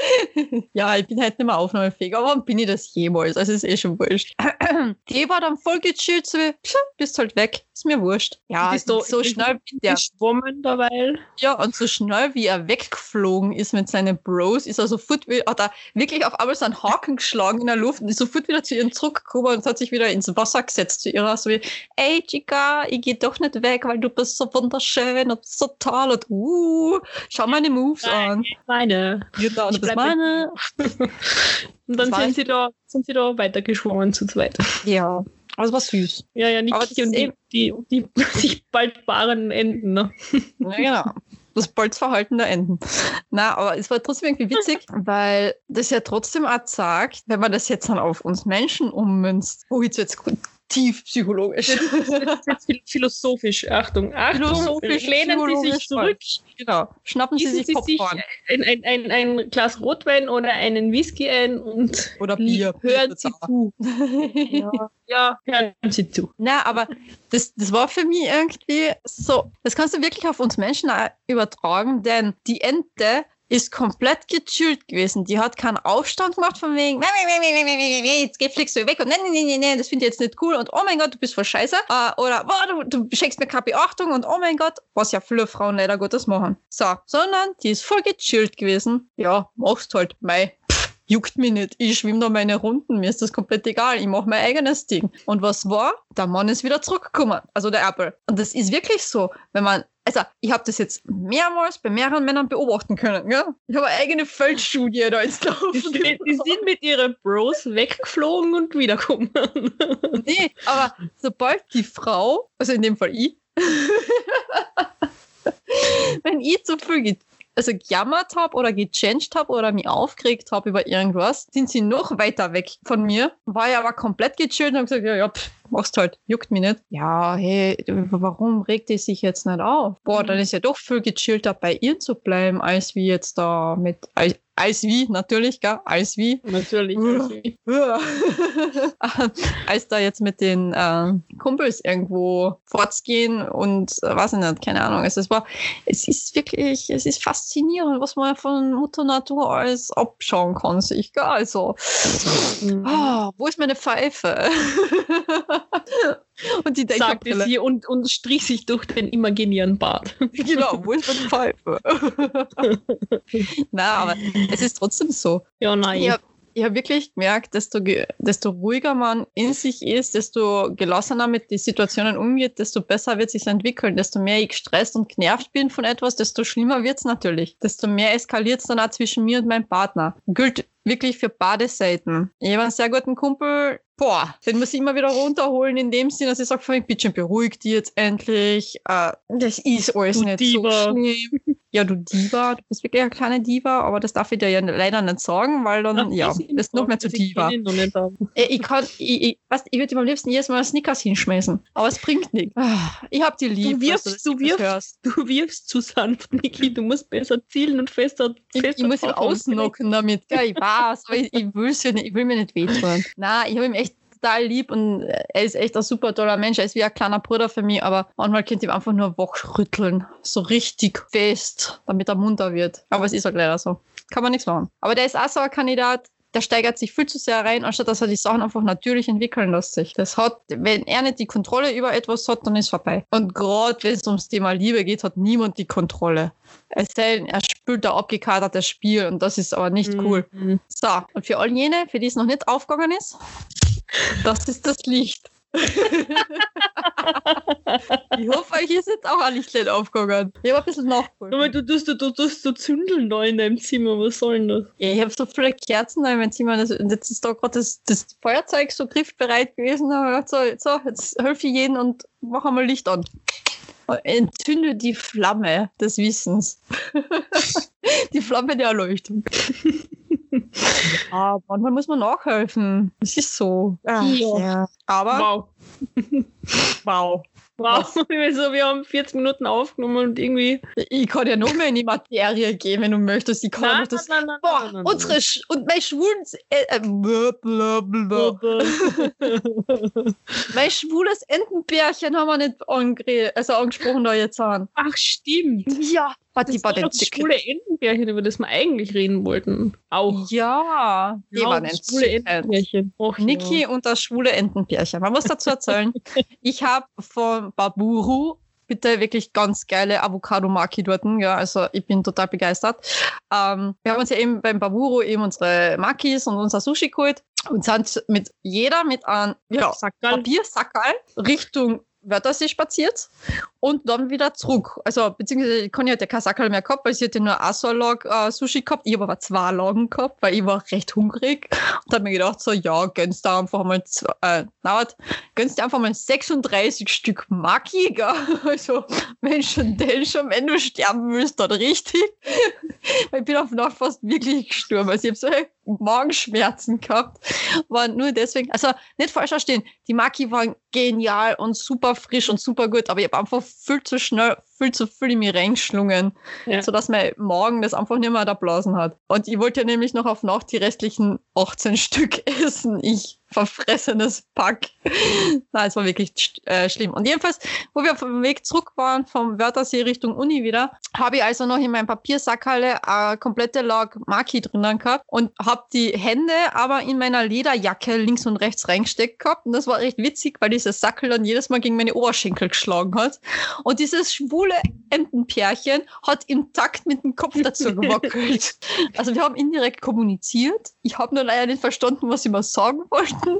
ja, ich bin halt nicht mehr aufnahmefähig, aber wann bin ich das jemals? Also ist eh schon wurscht. die war dann voll gechillt, so wie, bist halt weg, ist mir wurscht. Ja, ist so, so schnell wie der geschwommen dabei. Ja, und so schnell wie er weggeflogen ist mit seinen Bros, ist er sofort, hat er wirklich auf einmal so einen Haken geschlagen in der Luft und ist sofort wieder zu ihnen zurückgekommen und hat sich wieder ins Wasser gesetzt zu ihrer, so wie, ey Chica, ich gehe doch nicht weg, weil du bist so wunderschön und so toll und uh, schau meine Moves Nein, an. Meine. Genau, das ist meine. und dann sind sie, da, sind sie da weitergeschwommen zu zweit. Ja. Aber es war süß. Ja, ja, Niki und die, die, die, die sich bald paaren Enden. Ne? Ja, genau das Bolzverhalten der Enten. Na, aber es war trotzdem irgendwie witzig, weil das ja trotzdem auch sagt, wenn man das jetzt dann auf uns Menschen ummünzt, wo jetzt jetzt tief psychologisch. Jetzt, jetzt philosophisch, Achtung, Achtung, philosophisch, lehnen Sie sich zurück. Genau, schnappen Sie sich Popcorn. Ein, ein, ein, ein, Glas Rotwein oder einen Whisky ein und oder Bier. hören Sie zu. ja. ja, hören Sie zu. Na, aber das, das war für mich irgendwie so, das kannst du wirklich auf uns Menschen übertragen, denn die Ente ist komplett gechillt gewesen. Die hat keinen Aufstand gemacht von wegen, jetzt geh, fliegst du weg und nein, nein, nein, nein, das finde ich jetzt nicht cool und oh mein Gott, du bist voll scheiße. Uh, oder oh, du, du schenkst mir keine Beachtung und oh mein Gott, was ja viele Frauen leider Gottes machen. So, sondern die ist voll gechillt gewesen. Ja, machst halt, mei. Juckt mich nicht. Ich schwimme da meine Runden. Mir ist das komplett egal. Ich mache mein eigenes Ding. Und was war? Der Mann ist wieder zurückgekommen. Also der Apple. Und das ist wirklich so. Wenn man also ich habe das jetzt mehrmals bei mehreren Männern beobachten können. Ja? Ich habe eine eigene Feldstudie da ins Laufen. Die, die sind mit ihren Bros weggeflogen und wiederkommen. nee, aber sobald die Frau, also in dem Fall ich, wenn ich zu viel also gejammert habe oder gechanged habe oder mich aufgeregt habe über irgendwas, sind sie noch weiter weg von mir. War ja aber komplett gechillt und habe gesagt, ja, ja, pff, machst halt, juckt mich nicht. Ja, hey, warum regt die sich jetzt nicht auf? Boah, dann ist ja doch viel gechillter bei ihr zu bleiben, als wie jetzt da mit, als, als wie, natürlich, gell, als wie. Natürlich. als da jetzt mit den äh, Kumpels irgendwo fortgehen und äh, ich nicht, keine Ahnung. Also es war, es ist wirklich, es ist faszinierend, was man von Mutter Natur alles abschauen kann, sich, gell? Also, Mhm. ah, wo ist meine Pfeife? und die Sagte Denkerbrille. sie und, und strich sich durch den imaginären Bart. Genau, wo ist meine Pfeife? Na, aber es ist trotzdem so. Ja, nein. Ich habe ich hab wirklich gemerkt, desto, desto ruhiger man in sich ist, desto gelassener mit den Situationen umgeht, desto besser wird sich entwickeln. Desto mehr ich gestresst und genervt bin von etwas, desto schlimmer wird's natürlich. Desto mehr eskaliert es dann auch zwischen mir und meinem Partner. Gilt wirklich für beide Seiten. Ich habe einen sehr guten Kumpel, boah, den muss ich immer wieder runterholen, in dem Sinne, dass ich sage, bitte beruhig dich jetzt endlich. Äh, das ist alles Du nicht Diva. so schlimm. Ja, du Diva, du bist wirklich eine kleine Diva, aber das darf ich dir ja leider nicht sagen, weil dann, Ach, ja, bist noch mehr zu Diva. ich haben. Ich, ich kann, ich, ich, weißt, ich würde ihm am liebsten jedes Mal Snickers hinschmeißen, aber es bringt nichts. Ah, Ich hab die lieb. wirfst- dass du das wirfst- hörst. Du wirfst zu sanft, Niki. Du musst besser zielen und fester. Ich, fester ich muss ihn ausnocken damit. Ja, ich weiß, aber ich, ich, will's ja nicht, ich will mir nicht wehtun. Nein, ich habe ihn echt total lieb und er ist echt ein super toller Mensch. Er ist wie ein kleiner Bruder für mich, aber manchmal könnt ihr ihm einfach nur wachrütteln. So richtig fest, damit er munter wird. Aber es ist halt leider so. Kann man nichts machen. Aber der ist auch so ein Kandidat, der steigert sich viel zu sehr rein, anstatt dass er die Sachen einfach natürlich entwickeln lässt sich. Das hat, wenn er nicht die Kontrolle über etwas hat, dann ist vorbei. Und gerade wenn es ums Thema Liebe geht, hat niemand die Kontrolle. Es sei denn, er spielt ein abgekatertes Spiel und das ist aber nicht cool. Mhm. So, und für all jene, für die es noch nicht aufgegangen ist, das ist das Licht. ich hoffe, euch ist jetzt auch ein Lichtlein aufgegangen. Ich habe ein bisschen Aber nachgeholt. du tust, du, du tust so Zündeln da in deinem Zimmer. Was soll denn das? Ja, ich habe so viele Kerzen da in meinem Zimmer. Und jetzt ist da gerade das, das Feuerzeug so griffbereit gewesen. Gedacht, so, so, jetzt helfe ich jedem und mache mal Licht an. Entzünde die Flamme des Wissens. die Flamme der Erleuchtung. Ah, manchmal muss man nachhelfen. Das ist so. Ach, Ja. ja. Aber Wow. wow. Wow. Also, wir haben 40 Minuten aufgenommen und irgendwie. Ich kann ja noch mehr in die Materie gehen, wenn du möchtest. Ich kann ja noch das. nein, nein, Boah, nein, nein, unsere Sch und mein schwules äh, äh, blah. nein. mein schwules Entenbärchen haben wir nicht angere also angesprochen da jetzt an. Ach, stimmt. Ja, Das die den das schwule Entenbärchen, über das wir eigentlich reden wollten. Auch. Ja, die Genau, war das schwule Entenbärchen. Och, Niki ja. und das schwule Entenbärchen. Man muss dazu erzählen, ich habe von Baburu bitte wirklich ganz geile Avocado Maki dort. Ja, also ich bin total begeistert. Ähm, wir haben uns ja eben beim Baburu eben unsere Makis und unser Sushi geholt und sind mit jeder mit einem ja, Sackerl. Papiersackerl Richtung Wörthersee spaziert und dann wieder zurück. Also, beziehungsweise, ich kann ja kein Sackerl mehr gehabt, weil sie hatte nur eine so Lage äh, Sushi gehabt. Ich habe aber zwei Lagen gehabt, weil ich war recht hungrig und habe mir gedacht, so, ja, gönnst du einfach mal, zwei, äh, warte, gönnst dir einfach mal 36 Stück Maki, gell? Also, wenn schon denn schon, wenn du sterben willst, dann richtig. ich bin auf Nacht fast wirklich gestorben. Also, ich habe so Magenschmerzen gehabt. War nur deswegen, also nicht falsch verstehen, die Maki waren genial und super frisch und super gut, aber ich habe einfach viel zu schnell, viel zu viel in mir reingeschlungen, Ja. sodass mein Magen das einfach nicht mehr da blasen hat. Und ich wollte ja nämlich noch auf Nacht die restlichen 18 Stück essen. Ich verfressenes Pack. Nein, es war wirklich sch- äh, schlimm. Und jedenfalls, wo wir auf dem Weg zurück waren vom Wörthersee Richtung Uni wieder, habe ich also noch in meinem Papiersackerle eine komplette Log Maki drinnen gehabt und habe die Hände aber in meiner Lederjacke links und rechts reingesteckt gehabt. Und das war recht witzig, weil dieses Sackel dann jedes Mal gegen meine Oberschenkel geschlagen hat. Und dieses schwule Entenpärchen hat im Takt mit dem Kopf dazu gewackelt. also wir haben indirekt kommuniziert. Ich habe nur leider nicht verstanden, was sie mir sagen wollten.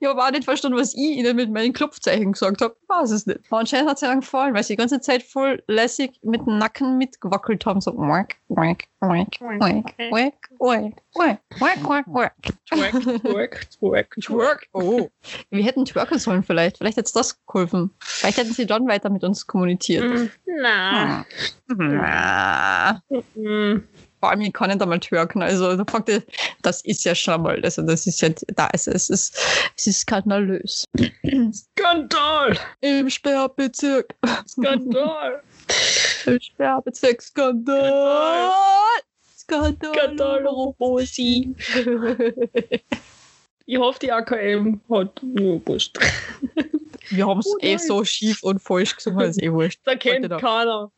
Ich habe auch nicht verstanden, was ich ihnen mit meinen Klopfzeichen gesagt habe. Ich weiß es nicht. Aber anscheinend hat es ihnen gefallen, weil sie die ganze Zeit voll lässig mit dem Nacken mitgewackelt haben. So wack, wack, wack, wack, wack, wack, wack, wack, wack, wack. Twerk, twerk, twerk, Twerk. Oh. Wir hätten twerken sollen vielleicht. Vielleicht hätte es das geholfen. Vielleicht hätten sie dann weiter mit uns kommuniziert. Mm, Na. Vor allem, ich kann nicht einmal twerken. Also ihr, das ist ja schon mal, also das ist ja, da ist es, ist, es ist skandalös. Skandal! Im Sperrbezirk. Skandal! Im Sperrbezirk Skandal. Skandal. Skandal, Robosi. Ich hoffe, die AKM hat nur wurscht. Wir haben es Oh eh so schief und falsch gesungen, ist eh wurscht. Da kennt da. keiner.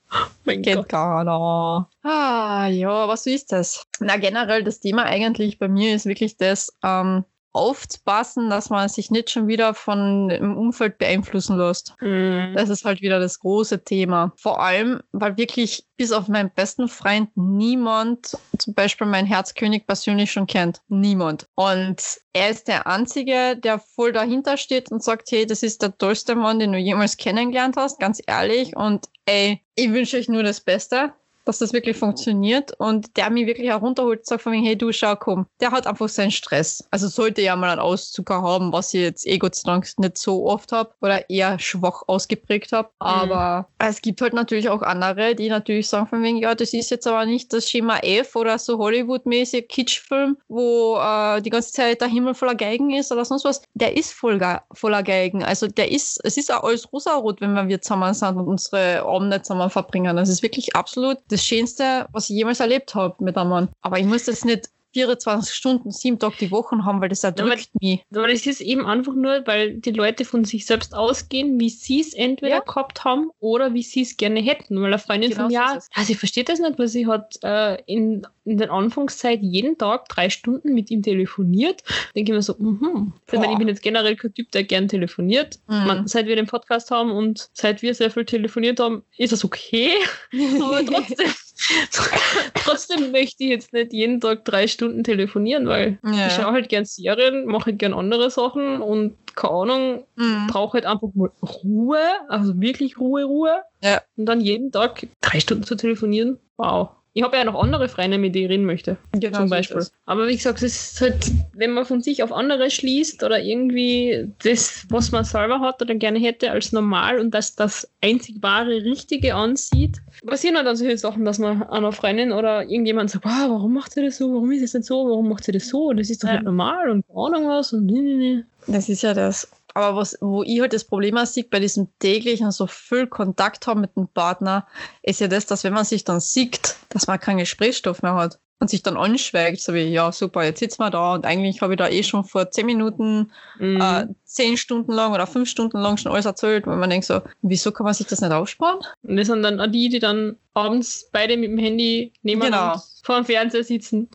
Mein Kennt Gott. keiner. Ah, ja, was ist das? Na, generell, das Thema eigentlich bei mir ist wirklich das, ähm, aufzupassen, dass man sich nicht schon wieder von dem Umfeld beeinflussen lässt. Mhm. Das ist halt wieder das große Thema. Vor allem, weil wirklich bis auf meinen besten Freund niemand zum Beispiel mein Herzkönig persönlich schon kennt. Niemand. Und er ist der Einzige, der voll dahinter steht und sagt, hey, das ist der tollste Mann, den du jemals kennengelernt hast, ganz ehrlich. Und ey, ich wünsche euch nur das Beste dass das wirklich funktioniert und der mich wirklich herunterholt und sagt von wegen, hey du, schau, komm, der hat einfach seinen Stress. Also sollte ja mal einen Auszucker haben, was ich jetzt eh Gott sei Dank nicht so oft habe oder eher schwach ausgeprägt habe. Aber es gibt halt natürlich auch andere, die natürlich sagen von wegen, ja, das ist jetzt aber nicht das Schema F oder so Hollywood-mäßig Kitschfilm, wo äh, die ganze Zeit der Himmel voller Geigen ist oder sonst was. Der ist voll voller Geigen. Also der ist, es ist auch alles rosarot, wenn wir zusammen sind und unsere Abende zusammen verbringen. Das ist wirklich absolut das Schönste, was ich jemals erlebt habe mit einem Mann. Aber ich muss das nicht 24 Stunden, sieben Tage die Woche haben, weil das erdrückt mich. Aber das ist eben einfach nur, weil die Leute von sich selbst ausgehen, wie sie es entweder Ja. gehabt haben oder wie sie es gerne hätten. Weil eine Freundin Genau von so mir, es. ja, sie versteht das nicht, weil sie hat äh, in, in der Anfangszeit jeden Tag drei Stunden mit ihm telefoniert. Denke ich mir so, mhm. Ich bin jetzt generell kein Typ, der gern telefoniert. Mhm. Man, seit wir den Podcast haben und seit wir sehr viel telefoniert haben, ist das okay. Aber trotzdem, trotzdem möchte ich jetzt nicht jeden Tag drei Stunden telefonieren, weil Ja. ich schaue halt gern Serien, mache halt gern andere Sachen und keine Ahnung, Mhm. brauche halt einfach mal Ruhe, also wirklich Ruhe, Ruhe. Ja. Und dann jeden Tag drei Stunden zu telefonieren, wow. Ich habe ja noch andere Freunde, mit denen ich reden möchte, Genau zum so Beispiel. es. Aber wie gesagt, es ist halt, wenn man von sich auf andere schließt oder irgendwie das, was man selber hat oder gerne hätte, als normal und das das einzig wahre, richtige ansieht, passieren halt dann solche Sachen, dass man einer Freundin oder irgendjemand sagt, wow, warum macht sie das so, warum ist es nicht so, warum macht sie das so, das ist doch Ja. nicht normal und keine Ahnung was und nee, nee, nee. Das ist ja das. Aber was, wo ich halt das Problem sehe, bei diesem täglichen so viel Kontakt haben mit dem Partner, ist ja das, dass wenn man sich dann sieht, dass man keinen Gesprächsstoff mehr hat und sich dann anschweigt, so wie, ja, super, jetzt sitzen wir da und eigentlich habe ich da eh schon vor zehn Minuten, Mhm. äh, zehn Stunden lang oder fünf Stunden lang schon alles erzählt, weil man denkt so, wieso kann man sich das nicht aufsparen? Und das sind dann auch die, die dann abends beide mit dem Handy nebeneinander Genau. vor dem Fernseher sitzen.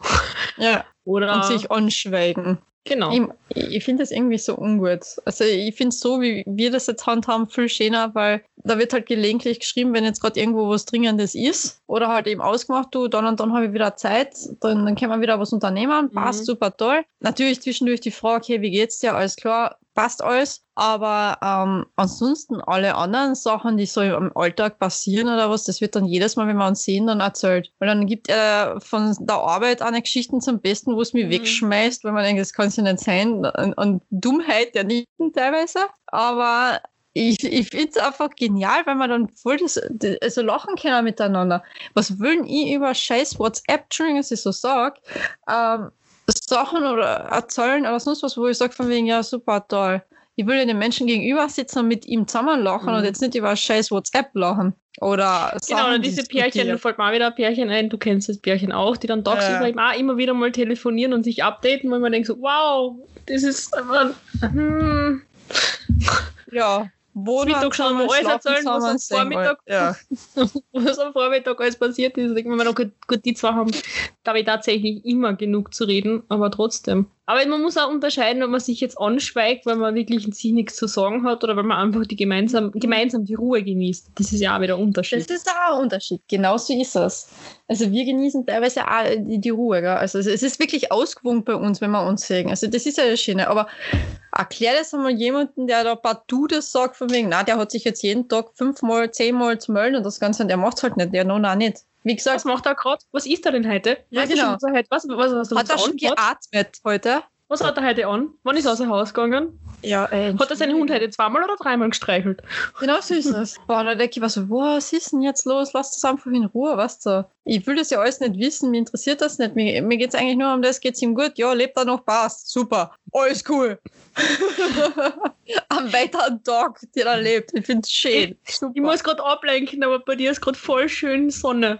Ja. Oder Und sich anschweigen. Genau. Ich, ich finde das irgendwie so ungut. Also ich finde es so, wie wir das jetzt handhaben, viel schöner, weil da wird halt gelegentlich geschrieben, wenn jetzt gerade irgendwo was Dringendes ist oder halt eben ausgemacht, du, dann und dann habe ich wieder Zeit, dann, dann können wir wieder was unternehmen, passt Mhm. super toll. Natürlich zwischendurch die Frage, okay, wie geht's dir? Alles klar, passt alles. Aber ähm, ansonsten alle anderen Sachen, die so im Alltag passieren oder was, das wird dann jedes Mal, wenn wir uns sehen, dann erzählt. Weil dann gibt er von der Arbeit eine Geschichten zum Besten, wo es mich Mhm. wegschmeißt, weil man denkt, das kann es ja nicht sein. Und, und Dummheit der nicht teilweise. Aber ich, ich finde es einfach genial, weil man dann voll das, also lachen können miteinander. Was will ich über scheiß WhatsApp, Entschuldigung, dass ich so sage, ähm, Sachen oder erzählen oder sonst was, wo ich sage von wegen, ja, super, toll. Ich will ja den Menschen gegenüber sitzen und mit ihm zusammen lachen Mhm. und jetzt nicht über scheiß WhatsApp lachen. Oder Genau, Sachen diese Pärchen, da fällt mir auch wieder ein Pärchen ein, du kennst das Pärchen auch, die dann tagsüber Ja. eben auch immer wieder mal telefonieren und sich updaten, weil man denkt so, wow, das ist einfach, hm, Ja, Mittag schon zusammen, mal alles erzählen, was am Vormittag- Ja. was am Vormittag alles passiert ist. Mir noch, gut, gut, die zwei haben, glaube ich, tatsächlich immer genug zu reden, aber trotzdem. Aber man muss auch unterscheiden, ob man sich jetzt anschweigt, weil man wirklich in sich nichts zu sagen hat oder weil man einfach die gemeinsam, gemeinsam die Ruhe genießt. Das ist ja auch wieder ein Unterschied. Das ist auch ein Unterschied. Genau so ist es. Also wir genießen teilweise auch die, die Ruhe. Gell? Also es, es ist wirklich ausgewogen bei uns, wenn wir uns sehen. Also das ist ja das Schöne. Aber erklär das einmal jemanden, der da partout das sagt, von wegen, na, der hat sich jetzt jeden Tag fünfmal, zehnmal zu melden und das Ganze, und der macht es halt nicht. Der noch auch nicht. Wie gesagt, Was macht er gerade? Was ist er denn heute? Ja, du genau. schon, was was, was, was, was hat er schon geatmet heute? Was hat er heute an? Wann ist er aus dem Haus gegangen? Ja, ey. Hat er seinen Hund heute zweimal oder dreimal gestreichelt? Genau so ist es. Boah, da denke ich mir so, was ist denn jetzt los? Lass das einfach in Ruhe, weißt du? Ich will das ja alles nicht wissen, mir interessiert das nicht. Mir, mir geht es eigentlich nur um das, geht's ihm gut? Ja, lebt er noch, passt. Super. Alles cool. Am weiteren Tag, den er lebt. Ich finde es schön. Super. Ich muss gerade ablenken, aber bei dir ist gerade voll schön Sonne.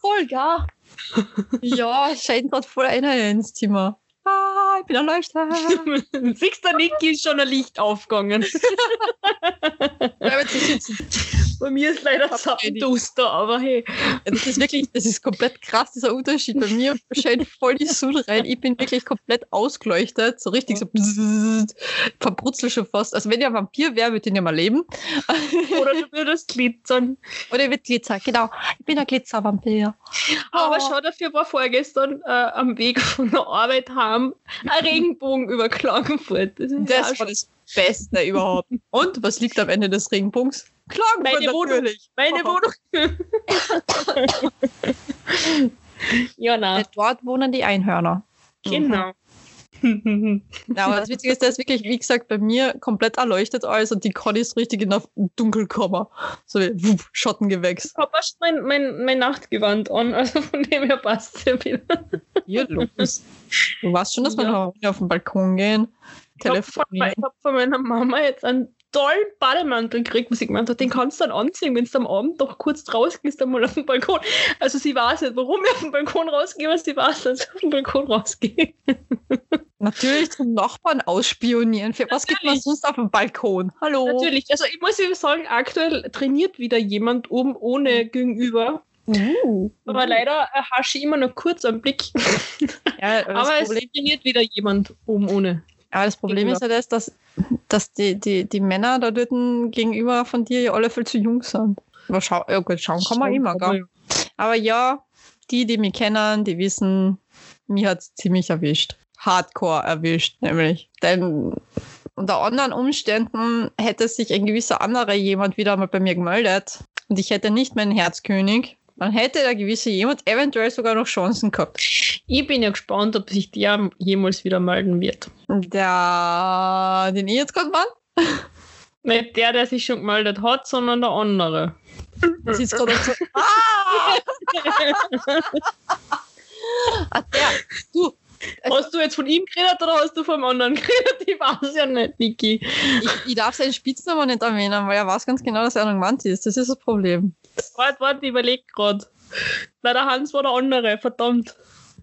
voll, ja, es scheint gerade voll einer ins Zimmer. Ah, ich bin erleuchtet. Siehst du, Niki ist schon ein Licht aufgegangen. Bei mir ist leider zappenduster, aber hey. Das ist wirklich, das ist komplett krass, dieser Unterschied. Bei mir scheint voll die Sonne rein. Ich bin wirklich komplett ausgeleuchtet. So richtig so bzzzt, verbrutzel schon fast. Also wenn ich ein Vampir wäre, würde ich nicht mehr leben. Oder du würdest glitzern. Oder ich würde glitzern, genau. Ich bin ein Glitzervampir. Aber schau, dafür war vorgestern äh, am Weg von der Arbeit heim ein Regenbogen über Klagenfurt. Das, ist Das war das Beste überhaupt. Und was liegt am Ende des Regenbogens? Klagenfurt Meine Wohnung. natürlich. Meine Wohnung. ja, na, Dort wohnen die Einhörner. genau. Ja, aber das Witzige ist, dass wirklich, wie gesagt, bei mir komplett erleuchtet alles und die Conny ist richtig in der Dunkel gekommen. So wie wupp, Schottengewächs. Ich habe erst mein, mein, mein Nachtgewand an, also von dem her passt es ja wieder. Hier los. Du weißt schon, dass wir Ja. noch auf den Balkon gehen. Ich habe von, Telefonieren. ich hab von meiner Mama jetzt einen tollen Bademantel gekriegt, was ich gemeint habe, den kannst du dann anziehen, wenn du am Abend doch kurz rausgehst, einmal auf den Balkon. Also sie weiß nicht, warum ich auf den Balkon rausgehe, aber sie weiß, dass ich auf den Balkon rausgehe. Natürlich zum Nachbarn ausspionieren. Für was geht man sonst auf dem Balkon? Hallo. Natürlich, also ich muss ja sagen, aktuell trainiert wieder jemand oben ohne Gegenüber. Uh. Aber leider erhasche ich immer noch kurz einen Blick. Ja, aber Problem, es trainiert wieder jemand oben ohne. Aber das Problem gegenüber. ist ja das, dass, dass die, die, die Männer da dort gegenüber von dir ja alle viel zu jung sind. Aber schau, ja gut, schauen kann man immer, gell? Aber ja, die, die mich kennen, die wissen, mich hat es ziemlich erwischt. Hardcore erwischt, nämlich. Denn unter anderen Umständen hätte sich ein gewisser anderer jemand wieder mal bei mir gemeldet und ich hätte nicht meinen Herzkönig. Dann hätte der gewisse jemand eventuell sogar noch Chancen gehabt. Ich bin ja gespannt, ob sich der jemals wieder melden wird. Der, den ich jetzt gerade meine, Nicht der, der sich schon gemeldet hat, sondern der andere. sitzt gerade so. Ah! ah, der, du, Hast du jetzt von ihm geredet oder hast du vom anderen geredet? Ich weiß ja nicht, Niki. ich, ich darf seinen Spitznamen nicht erwähnen, weil er weiß ganz genau, dass er ein Mann ist. Das ist das Problem. Warte, warte, ich überleg grad. Na, der Hans war der andere, verdammt.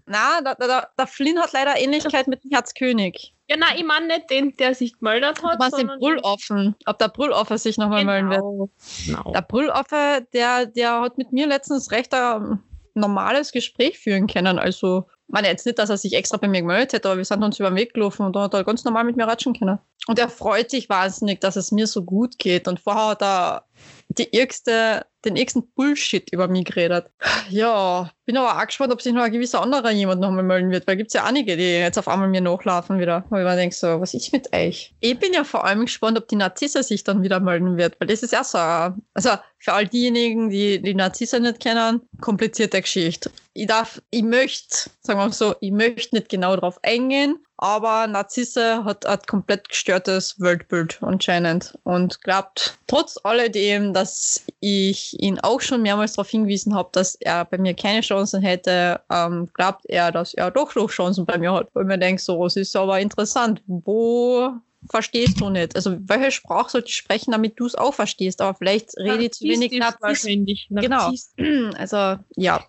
Na, der, der, der Flynn hat leider Ähnlichkeit mit dem Herzkönig. Ja, nein, ich meine nicht den, der sich gemeldet Du hat. meinst den Brülloffen, ob der Brülloffer sich nochmal melden wird. Genau. genau. Der Brülloffer, der, der hat mit mir letztens recht ein normales Gespräch führen können. Also, ich meine jetzt nicht, dass er sich extra bei mir gemeldet hätte, aber wir sind uns über den Weg gelaufen und da hat er ganz normal mit mir ratschen können. Und er freut sich wahnsinnig, dass es mir so gut geht. Und vorher hat er die ärgste, den ärgsten Bullshit über mich geredet. Ja, bin aber auch gespannt, ob sich noch ein gewisser anderer jemand nochmal melden wird, weil gibt es ja einige, die jetzt auf einmal mir nachlaufen wieder. Weil mir denke so, was ist mit euch? Ich bin ja vor allem gespannt, ob die Narzisse sich dann wieder melden wird, weil das ist ja so, also für all diejenigen, die die Narzisse nicht kennen, komplizierte Geschichte. Ich darf, ich möchte, sagen wir mal so, ich möchte nicht genau drauf eingehen, aber Narzisse hat ein komplett gestörtes Weltbild anscheinend und glaubt trotz alledem, dass ich ihn auch schon mehrmals darauf hingewiesen habe, dass er bei mir keine Chancen hätte, ähm, glaubt er, dass er doch noch Chancen bei mir hat. Weil mir denke, so, es ist aber interessant, wo verstehst du nicht? Also welche Sprache sollte ich sprechen, damit du es auch verstehst? Aber vielleicht rede ich zu wenig Narzisst. wahrscheinlich. Genau. Also ja,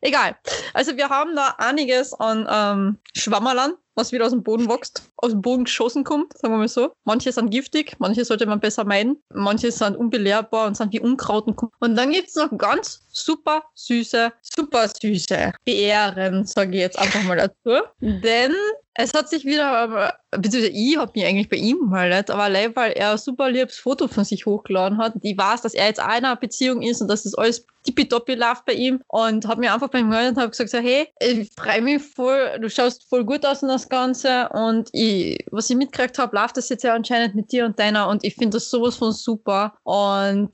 egal. Also wir haben da einiges an ähm, Schwammerlern, was wieder aus dem Boden wächst, aus dem Boden geschossen kommt, sagen wir mal so. Manche sind giftig, manche sollte man besser meiden, manche sind unbelehrbar und sind wie Unkraut. Und, dann gibt's noch ganz super süße, super süße Beeren, sage ich jetzt einfach mal dazu. Denn es hat sich wieder, beziehungsweise ich habe mich eigentlich bei ihm gemeldet, aber allein, weil er ein super liebes Foto von sich hochgeladen hat. Ich weiß, dass er jetzt einer Beziehung ist und dass das alles tippitoppi läuft bei ihm und habe mir einfach bei ihm gemeldet und habe gesagt, so, hey, ich freue mich voll, du schaust voll gut aus in das Ganze und ich, was ich mitgekriegt habe, läuft das jetzt ja anscheinend mit dir und deiner und ich finde das sowas von super und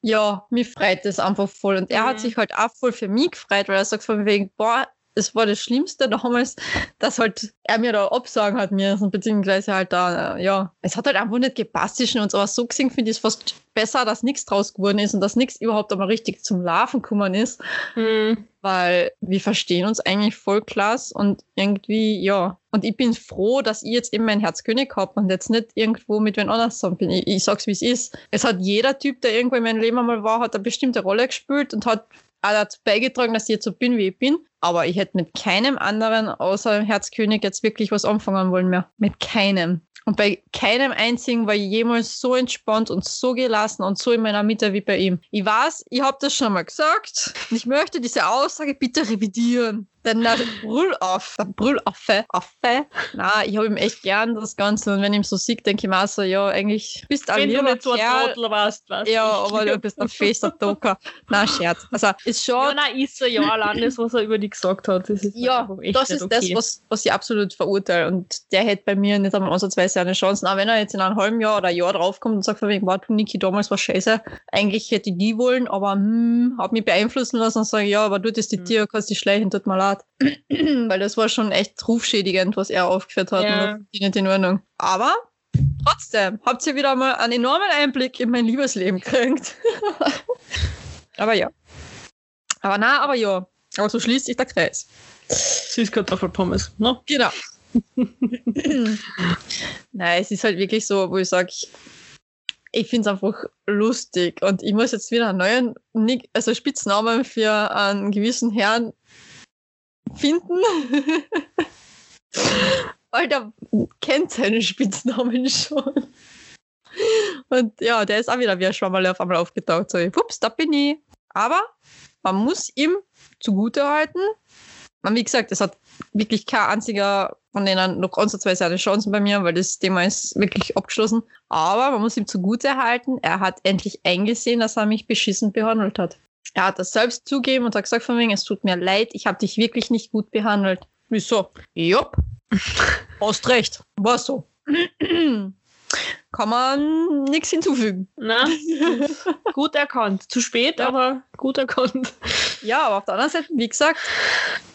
ja, mich freut das einfach voll. Und er hat Mhm. sich halt auch voll für mich gefreut, weil er sagt von wegen, boah, es war das Schlimmste damals, dass halt er mir da absagen hat müssen, beziehungsweise halt da, ja, es hat halt einfach nicht gepasst zwischen uns, aber so gesehen finde ich es fast besser, dass nichts draus geworden ist und dass nichts überhaupt einmal richtig zum Laufen gekommen ist, Hm. weil wir verstehen uns eigentlich voll klasse und irgendwie, ja. Und ich bin froh, dass ich jetzt eben mein Herzkönig habe und jetzt nicht irgendwo mit wen anders zusammen bin. Ich, ich sag's, wie es ist. Es hat jeder Typ, der irgendwo in meinem Leben einmal war, hat eine bestimmte Rolle gespielt und hat auch dazu beigetragen, dass ich jetzt so bin, wie ich bin. Aber ich hätte mit keinem anderen außer Herzkönig jetzt wirklich was anfangen wollen mehr. Mit keinem. Und bei keinem einzigen war ich jemals so entspannt und so gelassen und so in meiner Mitte wie bei ihm. Ich weiß, ich habe das schon mal gesagt. Und ich möchte diese Aussage bitte revidieren. Denn der Brüllaffe, der Brüllaffe, Affe, na, ich habe ihm echt gern das Ganze. Und wenn ich ihn so sieht, denke ich mir auch so, ja, eigentlich bist du ein Wenn du lieber nicht so ein. Trottel warst, was? Ja, aber du bist ein fester Docker. Na, Scherz. Also, ist schon. Ja, nein, ist er ja allein das, was er über gesagt hat. Das ist Ja, das ist das, okay. was, was ich absolut verurteile. Und der hätte bei mir nicht einmal ansatzweise eine Chance. Auch wenn er jetzt in einem halben Jahr oder Jahr draufkommt und sagt, von wegen, wow, du Niki, damals war scheiße. Eigentlich hätte ich die wollen, aber hm, hab mich beeinflussen lassen und sage, ja, aber du das die Hm. Tier, kannst dich schleichen, tut mir leid. Weil das war schon echt rufschädigend, was er aufgeführt hat. Ja. Und das nicht in Ordnung. Aber trotzdem, habt ihr wieder mal einen enormen Einblick in mein Liebesleben gekriegt. aber ja. Aber na, aber ja. Aber so schließt sich der Kreis. Süßkartoffelpommes, ne? Genau. Nein, es ist halt wirklich so, wo ich sage, ich finde es einfach lustig und ich muss jetzt wieder einen neuen Nick, also Spitznamen für einen gewissen Herrn finden. Weil der kennt seinen Spitznamen schon. Und ja, der ist auch wieder wie ein Schwammerle auf einmal aufgetaucht. So, ups, da bin ich. Aber man muss ihm zugutehalten, man, wie gesagt, es hat wirklich kein einziger von denen noch ansatzweise eine Chance bei mir, weil das Thema ist wirklich abgeschlossen. Aber man muss ihm zugute halten, er hat endlich eingesehen, dass er mich beschissen behandelt hat. Er hat das selbst zugeben und hat gesagt von wegen, es tut mir leid, ich habe dich wirklich nicht gut behandelt. Wieso? Jupp. Hast recht. War so. Kann man nichts hinzufügen. Na, gut erkannt. Zu spät, Ja. aber gut erkannt. Ja, aber auf der anderen Seite, wie gesagt,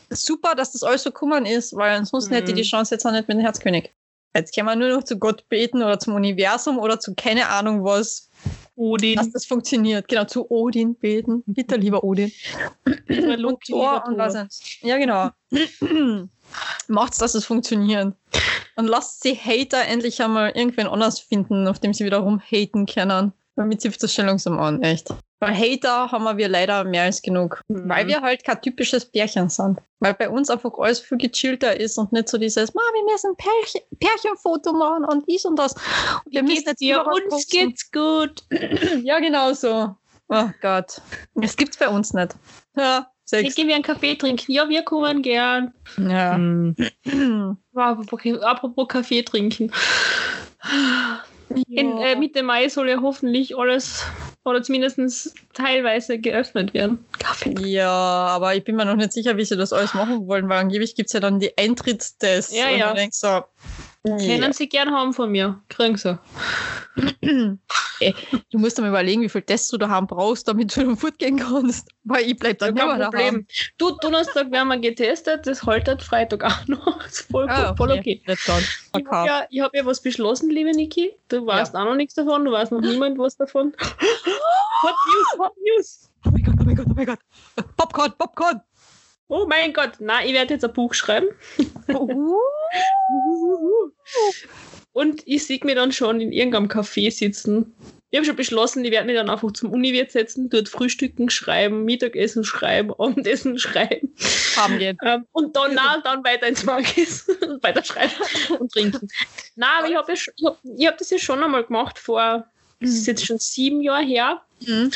super, dass das alles so gekommen ist, weil ansonsten hätte ich die Mhm. Chance jetzt auch nicht mit dem Herzkönig. Jetzt können wir nur noch zu Gott beten oder zum Universum oder zu keine Ahnung was, Odin. dass das funktioniert. Genau, zu Odin beten. Bitte, lieber Odin. Lieber Und Thor und was. Ja, genau. Macht's, dass es funktioniert. Und lasst die Hater endlich einmal irgendwen anders finden, auf dem sie wiederum haten können. Damit zieht das schon langsam an, echt. Weil Hater haben wir leider mehr als genug. Mhm. Weil wir halt kein typisches Pärchen sind. Weil bei uns einfach alles viel gechillter ist und nicht so dieses, Ma, wir müssen ein Pärchen, Pärchenfoto machen und dies und das. Und wir müssen jetzt dir? Uns posten. geht's gut. Ja, genau so. Oh Gott. Das gibt's bei uns nicht. Ja, sechs. gehen wir einen Kaffee trinken. Ja, wir kommen gern. Ja. Wow, apropos, apropos Kaffee trinken. In, äh, Mitte Mai soll ja hoffentlich alles oder zumindest teilweise geöffnet werden. Kaffee. Ja, aber ich bin mir noch nicht sicher, wie sie das alles machen wollen, weil angeblich gibt es ja dann die Eintrittstests. Ja, und ja. ich denk so, ja. Können Sie gern haben von mir. Kriegen Sie. Du musst dir mal überlegen, wie viel Tests du daheim brauchst, damit du fortgehen kannst. Weil ich bleib dann Ja, immer kein Problem. Du, Donnerstag werden wir getestet, das haltet Freitag auch noch. ist voll, daheim. Ah, voll okay. Dann. Ich habe ja, ich hab ja was beschlossen, liebe Niki. Du weißt auch noch nichts davon, du weißt noch niemand was davon. Hot News, Hot News. Oh mein Gott, oh mein Gott, oh mein Gott. Popcorn, Popcorn. Oh mein Gott, na, ich werde jetzt ein Buch schreiben. Uh. Und ich sehe mir dann schon in irgendeinem Café sitzen. Ich habe schon beschlossen, ich werde mich dann einfach zum Uniwirt setzen, dort frühstücken, schreiben, Mittagessen schreiben, Abendessen schreiben. Haben geht. Ähm, und dann, na, dann weiter ins und weiter schreiben und trinken. Na, aber ich habe ja ich hab, ich hab das ja schon einmal gemacht vor, das ist jetzt schon sieben Jahre her, Mhm.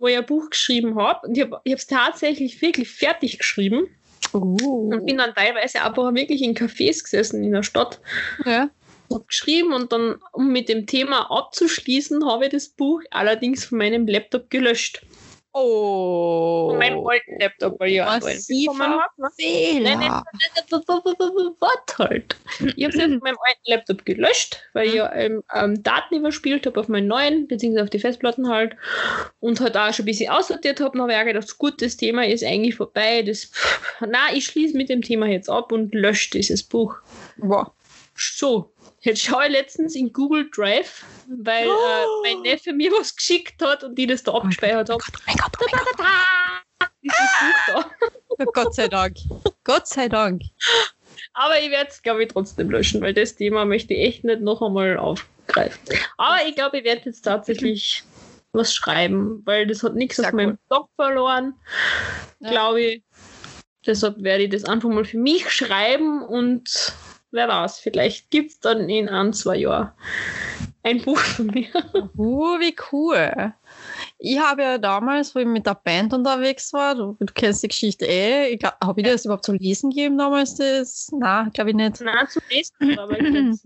Wo ich ein Buch geschrieben habe. Und ich habe es tatsächlich wirklich fertig geschrieben Uh. und bin dann teilweise einfach wirklich in Cafés gesessen in der Stadt Ja. hab geschrieben und dann, um mit dem Thema abzuschließen, habe ich das Buch allerdings von meinem Laptop gelöscht. Oh. Meinem alten Laptop, weil ich bekommen hab? Fehler. Nein, nein, nein, nein, Warte halt. Ich habe es auf meinem alten Laptop gelöscht, weil ich ja ähm, ähm, Daten überspielt habe auf meinen neuen, beziehungsweise auf die Festplatten halt. Und halt auch schon ein bisschen aussortiert habe. Dann habe ich auch gedacht, gut, das Thema ist eigentlich vorbei. Das, pff, na, ich schließe mit dem Thema jetzt ab und lösche dieses Buch. Boah. So, jetzt schaue ich letztens in Google Drive, weil äh, mein Neffe mir was geschickt hat und die das da abgespeichert haben. Oh mein Gott, oh mein da, ist das Buch da. Gott. Gott sei Dank. Gott sei Dank. Aber ich werde es, glaube ich, trotzdem löschen, weil das Thema möchte ich echt nicht noch einmal aufgreifen. Aber ich glaube, ich werde jetzt tatsächlich was schreiben, weil das hat nichts auf meinem Blog verloren, Ja. glaube ich. Deshalb werde ich das einfach mal für mich schreiben und wer weiß, vielleicht gibt es dann in ein, zwei Jahren ein Buch von mir. Uh, wie cool. Ich habe ja damals, wo ich mit der Band unterwegs war, du, du kennst die Geschichte eh, habe ich dir das überhaupt zu lesen gegeben damals? Das? Nein, glaube ich nicht. Nein, zu lesen, aber ich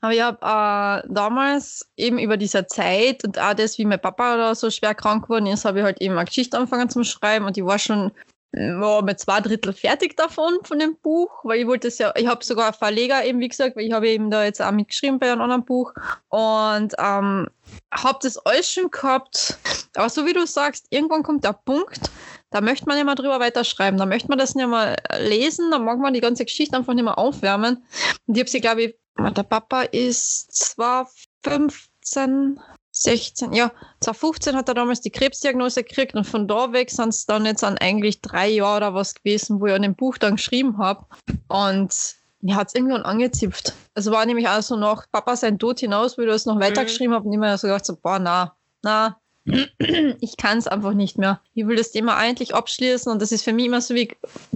Aber ich habe äh, damals eben über diese Zeit und auch das, wie mein Papa da so schwer krank geworden ist, habe ich halt eben eine Geschichte angefangen zu schreiben und ich war schon war mit zwei Drittel fertig davon, von dem Buch, weil ich wollte es ja, ich habe sogar einen Verleger eben, wie gesagt, weil ich habe eben da jetzt auch mitgeschrieben bei einem anderen Buch. Und ähm, habe das alles schon gehabt, aber so wie du sagst, irgendwann kommt der Punkt, da möchte man nicht mehr drüber weiterschreiben, da möchte man das nicht mehr lesen, da mag man die ganze Geschichte einfach nicht mehr aufwärmen. Und ich habe sie, glaube ich, der Papa ist zwar 15, 16, ja, 2015 hat er damals die Krebsdiagnose gekriegt und von da weg sind es dann jetzt an eigentlich drei Jahre oder was gewesen, wo ich an dem Buch dann geschrieben habe. Und mir hat es irgendwann angezipft. Es war nämlich auch so nach Papa sein Tod hinaus, wo ich das noch weitergeschrieben habe und immer so gedacht, so, boah, na, na, ich kann es einfach nicht mehr. Ich will das Thema eigentlich abschließen und das ist für mich immer so wie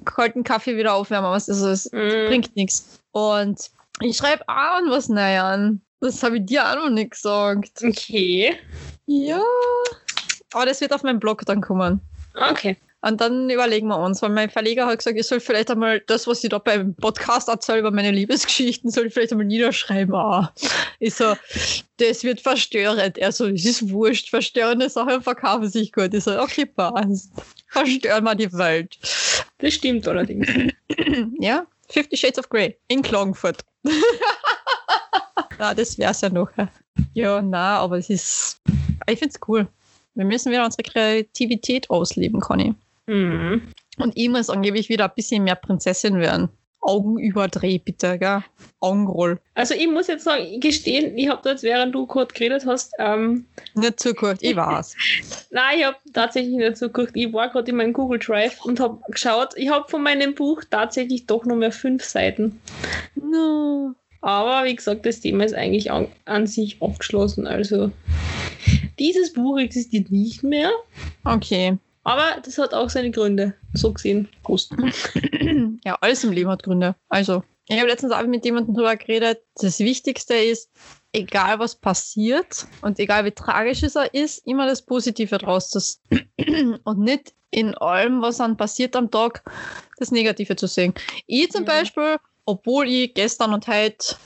kalten Kaffee wieder aufwärmen. Also es Mhm. bringt nichts. Und ich schreibe auch an was Neues an. Das habe ich dir auch noch nicht gesagt. Okay. Ja. Aber das wird auf meinem Blog dann kommen. Okay. Und dann überlegen wir uns, weil mein Verleger hat gesagt, ich soll vielleicht einmal das, was ich da beim Podcast erzähle über meine Liebesgeschichten, soll ich vielleicht einmal niederschreiben. Ah. Ich so, das wird verstörend. Er so, es ist wurscht, verstörende Sachen verkaufen sich gut. Ich so, okay, passt. Verstören wir die Welt. Das stimmt allerdings. Ja, Fifty Shades of Grey in Klagenfurt. ja, das wär's ja noch. Ja, na, aber es ist, ich find's cool. Wir müssen wieder unsere Kreativität ausleben, Conny. Mhm. Und ich muss angeblich wieder ein bisschen mehr Prinzessin werden. Augen überdreh, bitte, gell? Augenroll. Also ich muss jetzt sagen, gestehen, ich habe jetzt, während du gerade geredet hast, ähm, Nicht zu kurz, ich weiß. nein, ich habe tatsächlich nicht so geguckt. Ich war gerade in meinem Google Drive und habe geschaut, ich habe von meinem Buch tatsächlich doch nur mehr fünf Seiten. no. Aber wie gesagt, das Thema ist eigentlich an, an sich abgeschlossen. Also dieses Buch existiert nicht mehr. Okay. Aber das hat auch seine Gründe. So gesehen. Prost. Ja, alles im Leben hat Gründe. Also, ich habe letztens auch mit jemandem drüber geredet. Das Wichtigste ist, egal was passiert und egal wie tragisch es auch ist, immer das Positive draus und nicht in allem, was dann passiert am Tag, das Negative zu sehen. Ich zum Ja. Beispiel, obwohl ich gestern und heute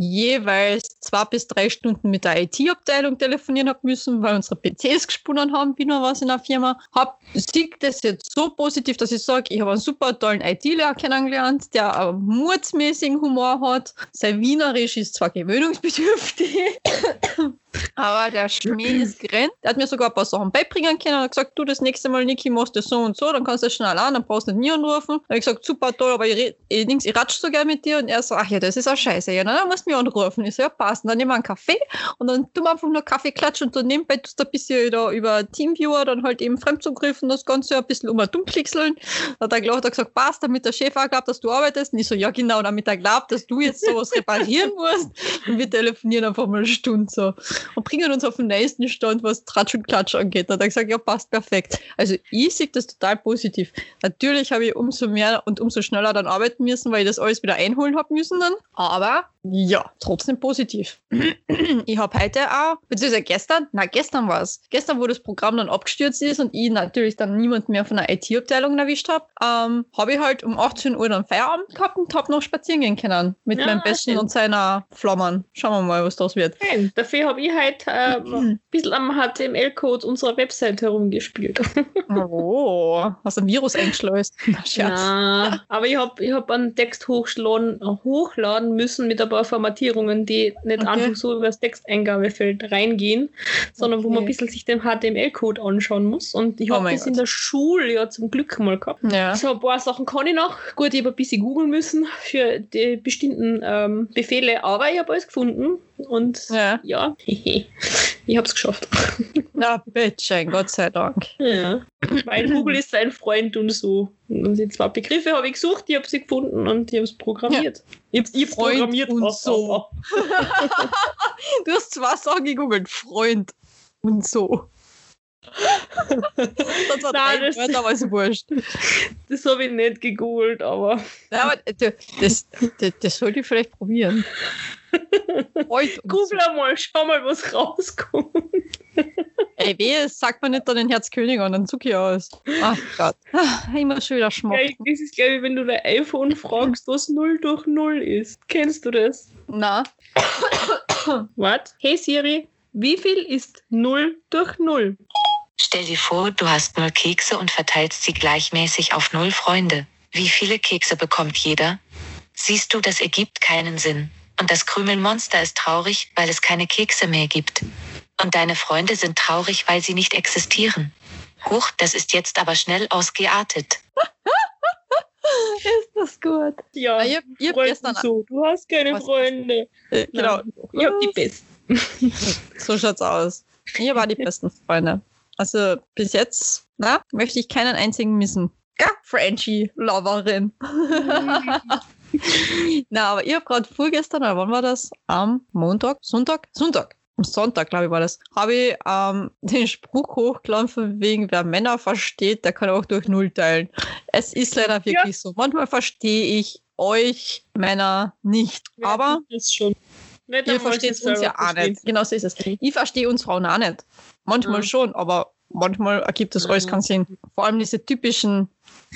jeweils zwei bis drei Stunden mit der IT-Abteilung telefonieren habe müssen, weil unsere PCs gesponnen haben, wie noch was in der Firma. Hab, sieht das jetzt so positiv, dass ich sage, ich habe einen super tollen IT-Lehrer kennengelernt, der einen mordsmäßigen Humor hat. Sein Wienerisch ist zwar gewöhnungsbedürftig, aber der Schmäh ist grenzt. Der hat mir sogar ein paar Sachen beibringen können. Er hat gesagt, du, das nächste Mal, Niki, machst du so und so, dann kannst du das schnell an, dann brauchst du nicht mir anrufen. Dann habe ich gesagt, super toll, aber ich, ich, ich ratsch so gern mit dir. Und er so, ach ja, das ist auch scheiße. Ja, dann musst du mir anrufen. Ich so, ja, passt. Und dann nehmen wir einen Kaffee und dann tun wir einfach nur Kaffee klatschen und dann nebenbei tust du ein bisschen da über Teamviewer dann halt eben Fremdzugriffen, das Ganze ein bisschen um und um klickseln. Dann hat er hat gesagt, passt, damit der Chef auch glaubt, dass du arbeitest. Und ich so, ja genau, damit er glaubt, dass du jetzt sowas reparieren musst. Und wir telefonieren einfach mal eine Stunde so und bringen uns auf den nächsten Stand, was Tratsch und Klatsch angeht. Da hat er gesagt, ja, passt perfekt. Also ich sehe das total positiv. Natürlich habe ich umso mehr und umso schneller dann arbeiten müssen, weil ich das alles wieder einholen habe müssen dann. Aber Ja, trotzdem positiv. ich habe heute auch, beziehungsweise gestern, na gestern war es, gestern, wo das Programm dann abgestürzt ist und ich natürlich dann niemand mehr von der IT-Abteilung erwischt habe, ähm, habe ich halt um 18 Uhr dann Feierabend gehabt und habe noch spazieren gehen können mit Ja, meinem Besten schön. und seiner Flammern. Schauen wir mal, was das wird. Nein, dafür habe ich halt äh, ein bisschen am HTML-Code unserer Website herumgespielt. Oh, hast du ein Virus eingeschleust? Na, Scherz. Na, aber ich habe ich hab einen Text hochladen, hochladen müssen mit ein paar Formatierungen, die nicht Okay. einfach so über das Texteingabefeld reingehen, sondern wo man ein Okay. bisschen sich den HTML-Code anschauen muss. Und ich Oh habe das in Gott. der Schule ja zum Glück mal gehabt. Ja. So ein paar Sachen kann ich noch. Gut, ich habe ein bisschen googeln müssen für die bestimmten ähm, Befehle, aber ich habe alles gefunden. Und Ja. ja, ich habe es geschafft. Na, bitte, Gott sei Dank. Ja. Weil Google ist ein Freund und so. Und die zwei Begriffe habe ich gesucht, ich habe sie gefunden und ich habe es programmiert. Ich habe programmiert. und so. Du hast zwei Sachen gegoogelt. Freund und so. Das war Nein, das- Wörter, aber ist wurscht. Das habe ich nicht gegoogelt, aber Ja, aber das, das, das sollte ich vielleicht probieren. Und google einmal, schau mal, was rauskommt. Ey, weh, sagt man nicht dann den Herzkönig an, dann zuck ich aus. Ach Gott. Ah, Immer schon wieder Gleich- schmocken. Das ist, glaube ich, wenn du dein iPhone fragst, was 0 durch 0 ist. Kennst du das? Na, Was? Hey Siri, wie viel ist 0 durch 0? Stell dir vor, du hast null Kekse und verteilst sie gleichmäßig auf null Freunde. Wie viele Kekse bekommt jeder? Siehst du, das ergibt keinen Sinn. Und das Krümelmonster ist traurig, weil es keine Kekse mehr gibt. Und deine Freunde sind traurig, weil sie nicht existieren. Huch, das ist jetzt aber schnell ausgeartet. ist das gut. Ja, Ah, hab- ich hab Freunde gestern- so. Du hast keine Was- Freunde. Äh, genau, ich habe die besten. so schaut's aus. Habe auch die besten Freunde. Also bis jetzt, na, möchte ich keinen einzigen missen. Ja, Frenchie-Loverin. Na, aber ich habe gerade vorgestern, oder wann war das? Am Montag? Sonntag? Sonntag. Am Sonntag, glaube ich, war das. Habe ich ähm, den Spruch hochgeladen von wegen, wer Männer versteht, der kann auch durch Null teilen. Es ist leider wirklich so. Manchmal verstehe ich euch Männer nicht. Wer aber. Nicht ihr versteht uns ja auch nicht. Genau so ist es. Ich verstehe uns Frauen auch nicht. Manchmal Mhm. schon, aber manchmal ergibt das alles Mhm. keinen Sinn. Vor allem diese typischen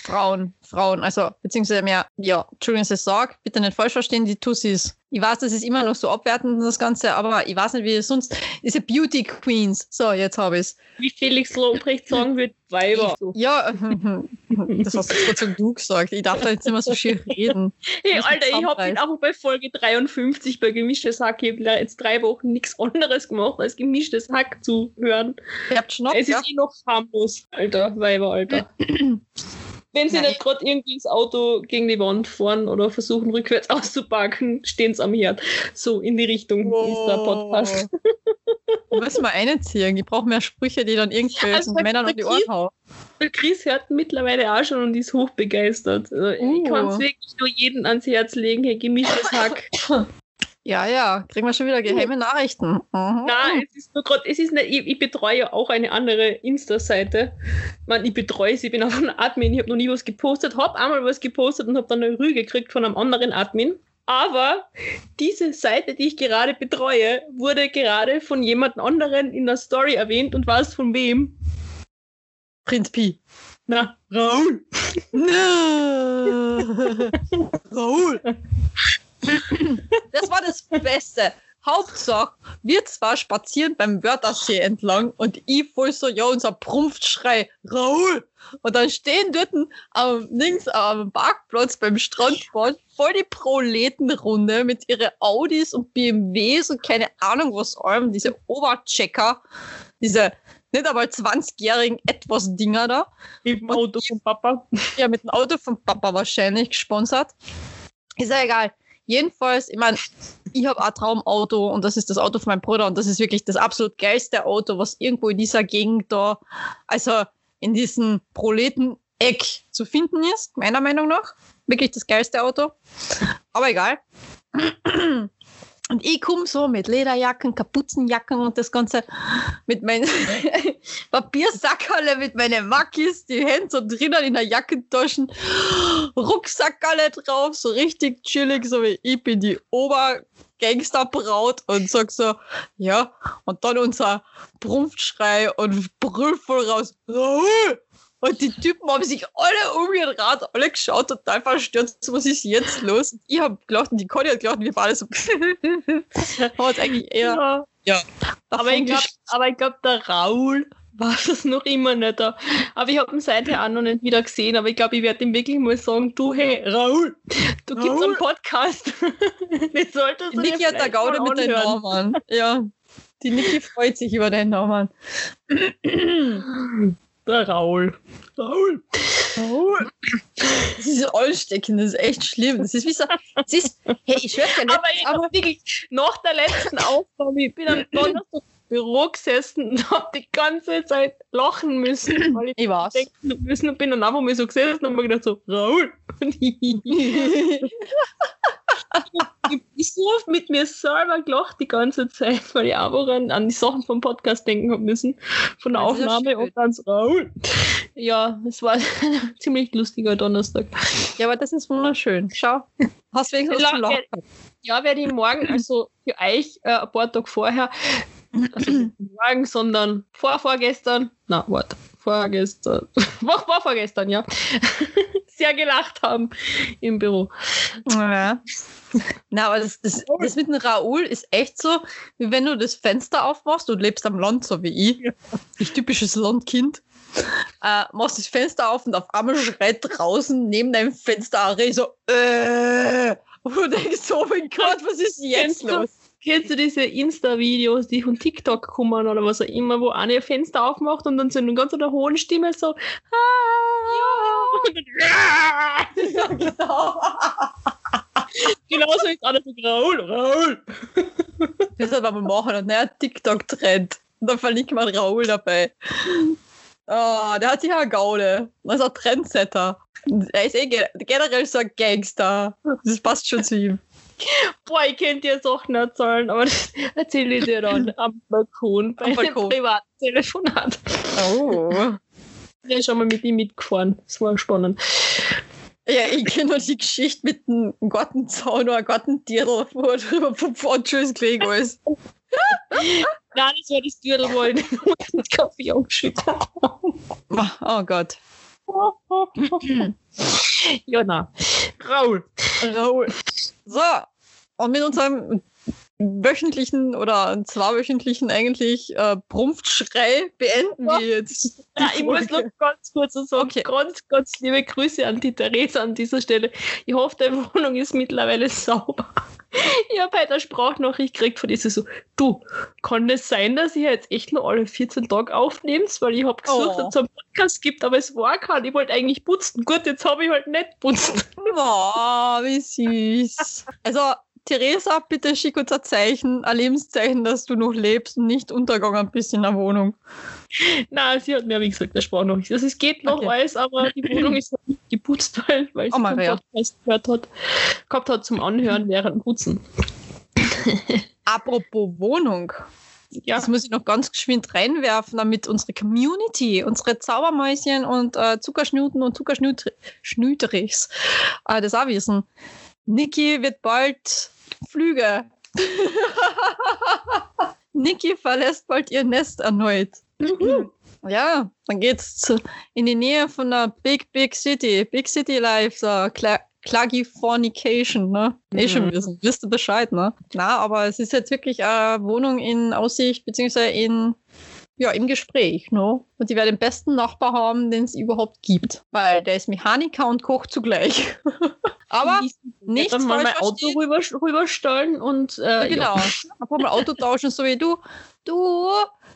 Frauen, Frauen, also beziehungsweise mehr, ja, Entschuldigung, dass ich sage, bitte nicht falsch verstehen, die Tussis. Ich weiß, das ist immer noch so abwertend, das Ganze, aber ich weiß nicht, wie es sonst, diese Beauty Queens. So, jetzt habe ich es. Wie Felix Lobrecht sagen wird, Weiber. Ja, das hast jetzt trotzdem du gesagt. Ich darf da jetzt immer so schön reden. Hey, Alter, ich habe zusammenreißen. auch bei Folge 53 bei Gemischtes Hack ich jetzt drei Wochen nichts anderes gemacht, als Gemischtes Hack zu hören. Ihr habt Schnapp, es ja? ist eh noch harmlos, Alter, Weiber, Alter. Wenn sie Ja, nicht ich- gerade irgendwie das Auto gegen die Wand fahren oder versuchen rückwärts auszupacken, stehen sie am Herd. So in die Richtung ist der Podcast. Müssen wir einziehen. Ich brauche mehr Sprüche, die dann irgendwelchen Also, Männern um die Ohren hauen. Der Chris hört mittlerweile auch schon und ist hochbegeistert. Also, Ich Uh. kann es wirklich nur jedem ans Herz legen, hey, gemischtes Hack. Ja, ja, kriegen wir schon wieder geheime Nachrichten. Mhm. Nein, es ist nur gerade, es ist nicht, ich, ich betreue ja auch eine andere Insta-Seite. Man, ich betreue sie, ich bin auch ein Admin, ich habe noch nie was gepostet, habe einmal was gepostet und habe dann eine Rüge gekriegt von einem anderen Admin. Aber diese Seite, die ich gerade betreue, wurde gerade von jemand anderen in der Story erwähnt und weiß von wem? Prinz Pi. Na, Raul. No. Raoul. Das war das Beste. Hauptsache, wir zwar spazieren beim Wörthersee entlang und ich voll so, ja, unser Prumpfschrei, Raoul. Und dann stehen dort am, links am Parkplatz beim Strandbad voll die Proletenrunde mit ihren Audis und BMWs und keine Ahnung was allem, diese Oberchecker, diese nicht einmal 20-jährigen etwas Dinger da. Mit dem Auto von Papa. Ja, mit dem Auto von Papa wahrscheinlich gesponsert. Ist ja egal. Jedenfalls, ich meine, ich habe ein Traumauto und das ist das Auto von meinem Bruder und das ist wirklich das absolut geilste Auto, was irgendwo in dieser Gegend da, also in diesem Proleten-Eck zu finden ist, meiner Meinung nach. Wirklich das geilste Auto. Aber egal. Und ich komme so mit Lederjacken, Kapuzenjacken und das Ganze mit meinen Papiersackerle, mit meinen Makis, die Hände so drinnen in der Jackentaschen, Rucksackerle drauf, so richtig chillig, so wie ich bin die Obergangsterbraut und sag so, ja, und dann unser Prumpfschrei und brüll voll raus! Und die Typen haben sich alle umgedreht, alle geschaut, total verstört, was ist jetzt los? Und ich habe gelacht und die Conny hat gelacht und wir waren alle so. aber es eigentlich eher. Ja. Ja. Aber ich glaube, glaub, der Raul war das noch immer nicht da. Aber ich habe ihn seither auch noch nicht wieder gesehen. Aber ich glaube, ich werde ihm wirklich mal sagen: Du, hey, Raul, du gibst Raul? einen Podcast. Den solltest du Niki hat da Gaude mit deinem anhören. Namen. Ja. Die Niki freut sich über deinen Namen. Der Raul. Raul. Raul. Das ist ansteckend, das ist echt schlimm. Das ist wie so. Das ist, hey, ich schwör's ja nicht. Aber ich habe wirklich nach der letzten Aufnahme, ich bin am Donnerstag im Büro gesessen und habe die ganze Zeit lachen müssen, weil ich Ich weiß. denken müssen und bin dann einfach mal so gesessen und mir gedacht so, Raul. Ich so oft mit mir selber gelacht die ganze Zeit, weil ich einfach an, an die Sachen vom Podcast denken hab müssen, von der ja Aufnahme und dann so, Raul. Ja, es war ein ziemlich lustiger Donnerstag. Ja, aber das ist wunderschön. Schau. Hast wenigstens was zum Lachen. Ja, werde ich morgen, also für euch äh, ein paar Tage vorher, also nicht morgen, sondern vor vorgestern, na, warte, vorgestern, vor, vor vorgestern, ja, sehr gelacht haben im Büro. Ja. Na, aber das, das, das mit dem Raoul ist echt so, wie wenn du das Fenster aufmachst, du lebst am Land, so wie ich, ich typisches Landkind, äh, machst das Fenster auf und auf einmal schreit draußen neben deinem Fenster Reh so, äh, und du denkst so, oh mein Gott, was ist jetzt Kennst du- los? Kennst du diese Insta-Videos, die von TikTok kommen oder was auch immer, wo eine ihr Fenster aufmacht und dann so in ganz einer hohen Stimme so, ah, und dann, Ja, genau. genauso ist alles so, Raul, Raul. Das soll man machen, ein neuer TikTok-Trend. Und dann verlinkt man Raoul dabei. Oh, der hat sich eine Gaude. Das ist ein Trendsetter. Er ist eh ge- generell so ein Gangster. Das passt schon zu ihm. Boah, ich könnte dir Sachen erzählen, aber das erzähle ich dir dann am Balkon bei Am einem Balkon. privaten Telefonat. Oh. Ich bin schon mal mit ihm mitgefahren. Das war spannend. Ja, ich kenne nur die Geschichte mit dem Gartenzaun oder Gartentierl, wo er drüber vom Pfandschuss gelegen ist. Nein, das war das Dürrel, wo ich den Kaffee angeschüttet habe. Oh Gott. Ja, na. Raul. Raoul. So, und mit unserem wöchentlichen oder zweiwöchentlichen eigentlich äh, Prumpfschrei beenden wir jetzt. Ja, ich muss noch ganz kurz so sagen, Okay. ganz, ganz liebe Grüße an die Theresa an dieser Stelle. Ich hoffe, deine Wohnung ist mittlerweile sauber. Ich habe heute eine Sprachnachricht gekriegt von dieser so, du, kann es sein, dass ihr jetzt echt nur alle 14 Tage aufnehmt? Weil ich habe gesucht, Oh. ob es einen Podcast gibt, aber es war kein. Ich wollte eigentlich putzen. Gut, jetzt habe ich halt nicht putzt. Oh, wie süß. Also, Theresa, bitte schick uns ein Zeichen, ein Lebenszeichen, dass du noch lebst und nicht untergegangen bist in der Wohnung. Nein, sie hat mir, wie gesagt, eine Sprachnachricht. Also es geht noch Okay. alles, aber die Wohnung ist noch nicht geputzt, weil, weil sie Oh, keinen Maria. Podcast gehört hat, gehabt hat zum Anhören während dem Putzen. Apropos Wohnung. Ja. Das muss ich noch ganz geschwind reinwerfen, damit unsere Community, unsere Zaubermäuschen und äh, Zuckerschnuten und Zuckerschnüterichs äh, das auch wissen. Niki wird bald Flüge. Niki verlässt bald ihr Nest erneut. Ja, dann geht's zu, in die Nähe von der Big, Big City. Big City Life, so Cla Clagifornication, ne? Eh schon Mhm. wissen. Wisst ihr Bescheid, ne? Na, aber es ist jetzt wirklich eine Wohnung in Aussicht, beziehungsweise in, ja, im Gespräch, ne? Und die werden den besten Nachbar haben, den es überhaupt gibt. Weil der ist Mechaniker und kocht zugleich. aber nichts dann mal mein Auto rüber, rüberstellen und äh, Genau. Einfach mal Auto tauschen, so wie du. Du,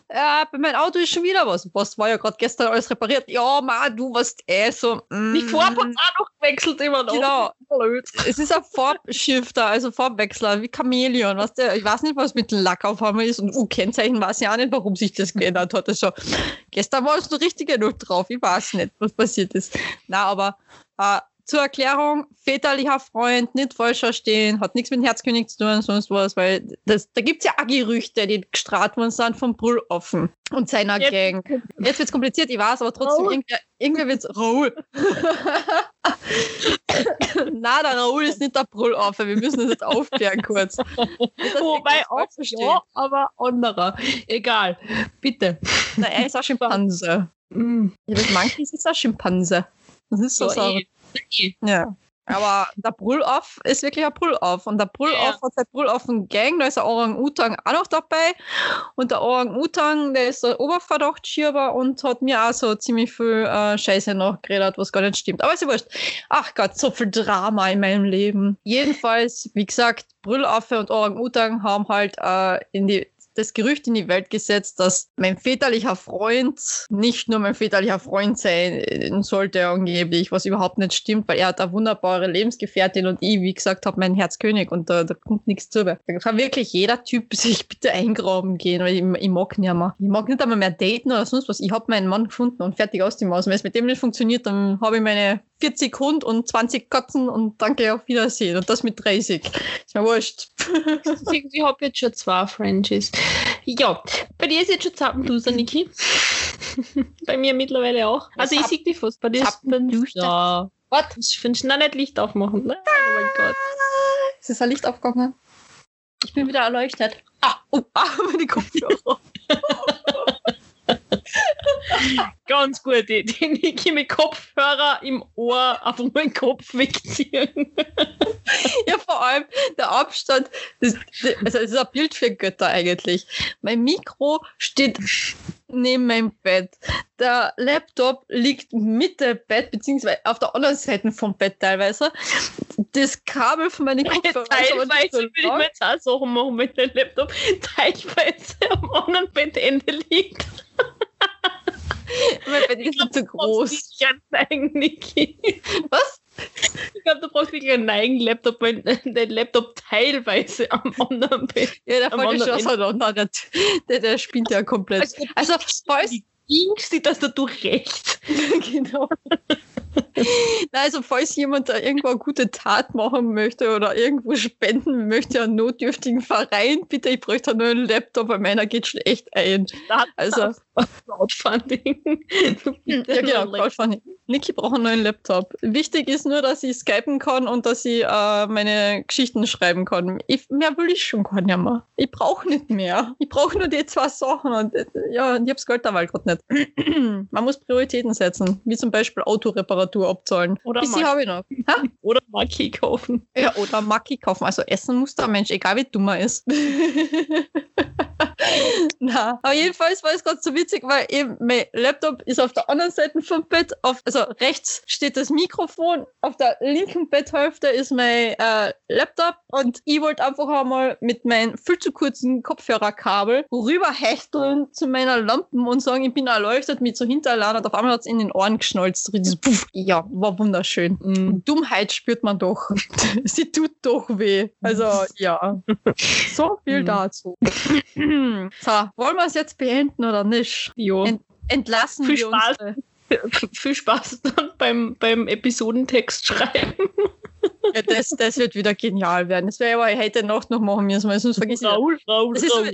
äh, bei meinem Auto ist schon wieder was. Was war ja gerade gestern alles repariert? Ja, ma, du warst eh so. Mm, Die Farbe hat auch noch gewechselt immer noch. Genau. Blöd. Es ist ein Farbshifter, also Farbwechsler, wie Chamäleon. Weißt du? Ich weiß nicht, was mit dem Lack auf einmal ist. Und uh, Kennzeichen weiß ich auch nicht, warum sich das geändert hat. Also, gestern war es noch richtig genug drauf. Ich weiß nicht, was passiert ist. Na, aber äh, zur Erklärung, väterlicher Freund, nicht falsch verstehen, hat nichts mit dem Herzkönig zu tun, sonst was, weil das, da gibt es ja auch Gerüchte, die gestrahlt worden sind vom Brüllaffen und seiner Jetzt- Gang. Jetzt wird es kompliziert, ich weiß, aber trotzdem, Raoul. irgendwer, irgendwer wird es Raoul. Na, der Raoul ist nicht der Brüllaffe, wir müssen das jetzt aufklären kurz. Wobei auch ja, aber anderer. Egal. Bitte. Na, er ist ein Schimpanse. Mm. Ja, das Monkeys ist ein Schimpanse. Das ist so, so. eh. Ja. Aber der Brüllaff ist wirklich ein Brüllaff. Und der Brüllaff Ja. hat seine Brüllaffen-Gang, da ist der Orang-Utang auch noch dabei. Und der Orang-Utang, der ist der Oberverdachtsschieber und hat mir auch so ziemlich viel äh, Scheiße nachgeredet, was gar nicht stimmt. Aber ist ja wurscht. Ach Gott, so viel Drama in meinem Leben. Jedenfalls, wie gesagt, Brüllaffe und Orang-Utang haben halt äh, in die das Gerücht in die Welt gesetzt, dass mein väterlicher Freund nicht nur mein väterlicher Freund sein sollte angeblich, was überhaupt nicht stimmt, weil er hat eine wunderbare Lebensgefährtin und ich, wie gesagt, habe mein Herzkönig und da, da kommt nichts zu. Da kann wirklich jeder Typ sich bitte eingraben gehen, weil ich, ich mag nicht mehr. Ich mag nicht einmal mehr daten oder sonst was. Ich habe meinen Mann gefunden und fertig aus die Maus. Wenn es mit dem nicht funktioniert, dann habe ich meine 40 Hund und 20 Katzen und danke auf Wiedersehen. Und das mit 30. Ist mir wurscht. Ich habe jetzt schon zwei Franchises. Ja, bei dir ist jetzt schon Zappenduster, Niki. bei mir mittlerweile auch. Also ich sehe die fast. Bei dir ist Zappenduster. Ja. Was? Ich finde noch nicht Licht aufmachen. Nein, oh mein Gott. Ist das ein Licht aufgegangen? Ich bin wieder erleuchtet. Ah, oh, ah, meine Kopfhörer. Ganz gut, die, die Niki mit Kopfhörer im Ohr auf meinen Kopf wegziehen. ja, vor allem der Abstand. Das, das, also, es ist ein Bild für Götter eigentlich. Mein Mikro steht neben meinem Bett. Der Laptop liegt Mitte Bett, beziehungsweise auf der anderen Seite vom Bett teilweise. Das Kabel von aber nicht Teilweise so will ich mir jetzt auch Sachen machen mit dem Laptop. Teilweise am anderen Bettende liegt. Ist nicht zu groß. Ich neigen, Niki. Was? Ich glaube, du brauchst wirklich einen neigen Laptop, weil der Laptop teilweise am anderen Bett. Ja, der ja schon anderen auseinander. Der, der, spinnt ja komplett. Also, falls, links, die Tastatur rechts. genau. Also falls jemand da irgendwo eine gute Tat machen möchte oder irgendwo spenden möchte an notdürftigen Verein, bitte, ich bräuchte nur einen Laptop, weil meiner geht schon echt ein. Also, Crowdfunding. ja genau, Crowdfunding. Niki braucht einen neuen Laptop. Wichtig ist nur, dass ich skypen kann und dass ich äh, meine Geschichten schreiben kann. Ich, mehr will ich schon gar nicht mehr. Ich brauche nicht mehr. Ich brauche nur die zwei Sachen und äh, ja, ich hab's Geld dabei gerade nicht. Man muss Prioritäten setzen, wie zum Beispiel Autoreparatur abzahlen. Oder Bis habe ich noch. Oder Maki kaufen. Ja, oder Maki kaufen. Also essen muss der Mensch, egal wie dumm er ist. Na, aber jedenfalls war es gerade so witzig, weil eben mein Laptop ist auf der anderen Seite vom Bett. Auf, also rechts steht das Mikrofon, auf der linken Betthälfte ist mein äh, Laptop und ich wollte einfach einmal mit meinem viel zu kurzen Kopfhörerkabel rüberhechteln zu meiner Lampen und sagen, ich bin erleuchtet mit so Hinterladen und auf einmal hat es in den Ohren geschnalzt. Dieses Puff. Ja, war wunderschön. Mhm. Dummheit spürt man doch. Sie tut doch weh. Also, ja. So viel Mhm. dazu. so, wollen wir es jetzt beenden oder nicht? Jo. Ent- Entlassen Viel wir Spaß. uns. Viel Spaß beim, beim Episodentext schreiben. Ja, das, das wird wieder genial werden. Das wäre aber heute Nacht noch machen müssen, weil sonst vergiss ich. Raul, Raul, Das Raul.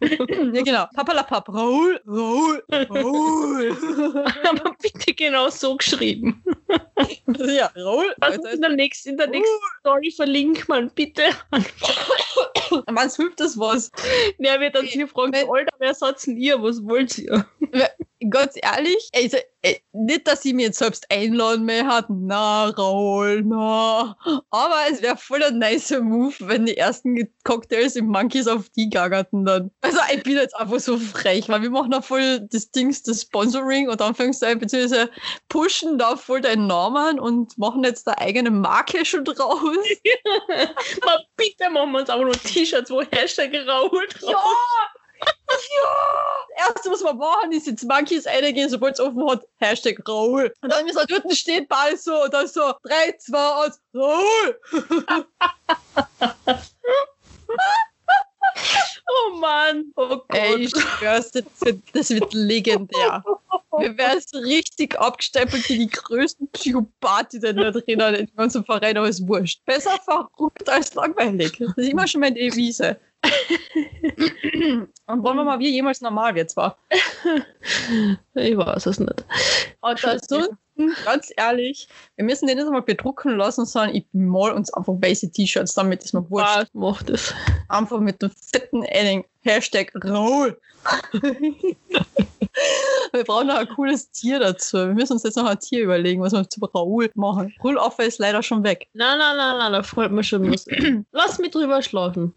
ja, genau. Papalapap. Raul, Raul, Raul. Aber bitte genau so geschrieben. ja, Raul. Ist in der nächsten, in der nächsten Story verlinkt man bitte. Man hilft das was. Der wird uns hier fragen, Wenn- Alter, wer sagt denn ihr? Was wollt ihr? Ganz ehrlich, also, äh, nicht, dass ich mir jetzt selbst einladen mehr hat, na, Raul, na. Aber es wäre voll ein nicer Move, wenn die ersten Cocktails im Monkeys auf die gagerten dann. Also, ich bin jetzt einfach so frech, weil wir machen da voll das Dings, das Sponsoring und Anführungszeichen, beziehungsweise pushen da voll deinen Namen und machen jetzt da eigene Marke schon draus. Mal bitte machen wir uns auch noch T-Shirts, wo Hashtag Raul drauf Ja! Ja! Das erste, was wir machen, ist jetzt Monkeys eingehen, sobald es offen hat, Hashtag Raul. Und dann ist er dort steht bald so, und dann so, 3, 2, 1, Raul! Oh Mann. Oh Gott. Ey, ich schwör's, das wird, das wird legendär. Wir werden so richtig abgestempelt wie die größten Psychopathen da drinnen in unserem Verein, aber ist wurscht. Besser verrückt als langweilig. Das ist immer schon meine Devise. Und wollen wir mal, wie jemals normal wird zwar. Ich weiß es nicht. Und ansonsten, ganz ehrlich, wir müssen den nicht einmal bedrucken lassen, sondern ich mal uns einfach weiße T-Shirts, damit ist mir wurscht. Was macht das? Einfach mit dem fetten Edding. Hashtag Raul. wir brauchen noch ein cooles Tier dazu. Wir müssen uns jetzt noch ein Tier überlegen, was wir zu Raul machen. Ruloffer ist leider schon weg. Nein, nein, nein, nein, da freut mich schon was. Lass mich drüber schlafen.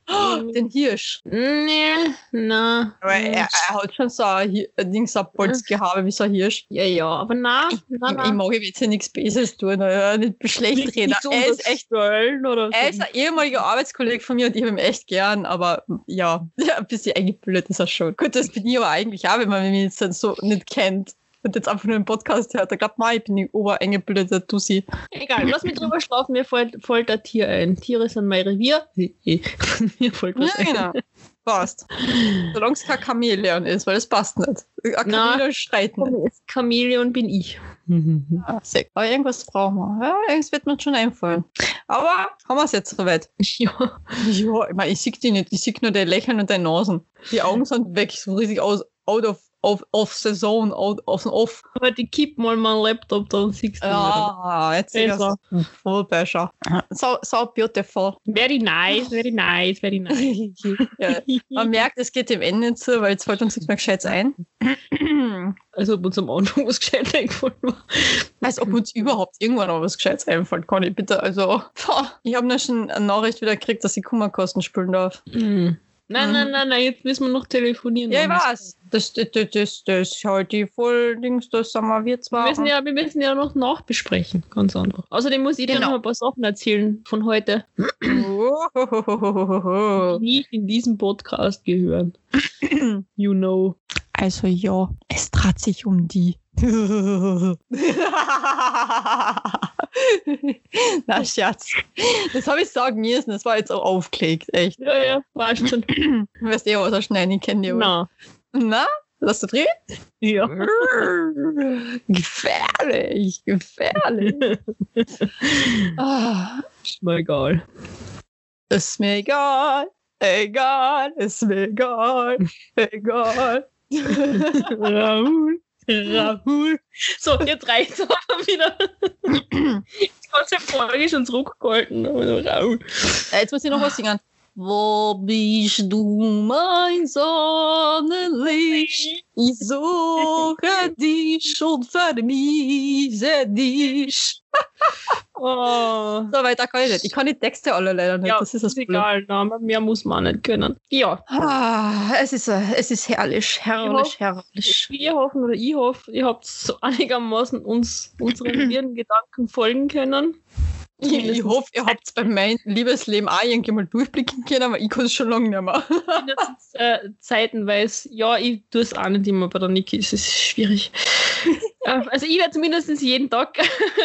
Den Hirsch. Nee, na. Aber er, er hat schon so ein, ein Ding, so ein Bolzgehabe wie so ein Hirsch. Ja, ja, aber na, na, Ich, na. ich mag ihm jetzt hier nichts Besseres tun, ja, nicht schlecht reden. Er ist echt oder Er ist ein ehemaliger Arbeitskollege von mir und ich habe ihn echt gern, aber ja, ein bisschen eingebildet ist er schon. Gut, das bin ich aber eigentlich auch, wenn man mich jetzt dann so nicht kennt und jetzt einfach nur einen Podcast hört. Da glaubt man, ich bin die obereingebildete Tussi. Egal, lass mich drüber schlafen, mir fällt, fällt ein Tier ein. Tiere sind mein Revier. mir fällt was Ja, genau. Passt. Solange es kein Chamäleon ist, weil das passt nicht. Ein. Chamäleon schreit nicht. ein. Chamäleon bin ich. Ah, sehr gut. Aber irgendwas brauchen wir. Ja, irgendwas wird mir schon einfallen. Aber haben wir es jetzt soweit? ja. Ja, ich meine, ich sehe die nicht. Ich sehe nur dein Lächeln und deine Nasen. Die Augen sind weg, so richtig aus, out of, of, of the zone, out of off. Aber die kipp mal meinen Laptop, dann siehst du wieder. Ja, jetzt sehe ich Besser. es. Voll besser. So, so beautiful. Very nice, very nice, very nice. ja, man merkt, es geht dem Ende zu, weil jetzt fällt uns nichts mehr Gescheites ein. Also ob uns am Anfang was gescheit eingefallen war. Als ob uns überhaupt irgendwann noch was Gescheites einfällt, kann ich bitte. Also, ich habe schon eine Nachricht wieder gekriegt, dass ich Kummerkosten spülen darf. Mhm. Nein, Mhm. nein, nein, nein, jetzt müssen wir noch telefonieren. Ja, ich weiß. Das, das, das, das, halt die Voll-Dings, das sagen wir wir Wir zwar. müssen, ja, wir müssen ja noch nachbesprechen, ganz einfach. Außerdem muss ich dir Genau. noch ein paar Sachen erzählen von heute, Oh. die nicht in diesem Podcast gehören. You know. Also ja, es dreht sich um die. Na, Scherz. Das habe ich sagen müssen, das war jetzt auch aufgelegt, echt. Ja, ja, weißt schon. Du weißt eh, was er schnell ich kenne die. Na, Na, lass du drehen? ja. gefährlich, gefährlich. ah, Ist mir egal. ist mir egal, egal, ist mir egal, egal. Raoul. Raoul. So, jetzt reicht's aber wieder. Die ganze Folge ist schon zurückgehalten. Raoul. Ja, jetzt muss ich noch was singen. Wo bist du, mein Sonnenlicht? Ich suche dich und vermisse dich. Oh. So weiter kann ich nicht. Ich kann die Texte alle leider nicht. Ja, das ist das ist egal, na, aber mehr muss man nicht können. Ja, Ah, es, ist, es ist herrlich, herrlich, Ja. herrlich. wir hoffen oder ich hoffe, ihr habt so einigermaßen uns unseren Gedanken folgen können. Ich, ich hoffe, ihr habt bei meinem Liebesleben auch irgendwie mal durchblicken können, aber ich kann es schon lange nicht mehr. Mindestens äh, zeitenweise, ja, ich tue es auch nicht immer bei der Niki, es ist schwierig. Äh, also ich werde zumindest jeden Tag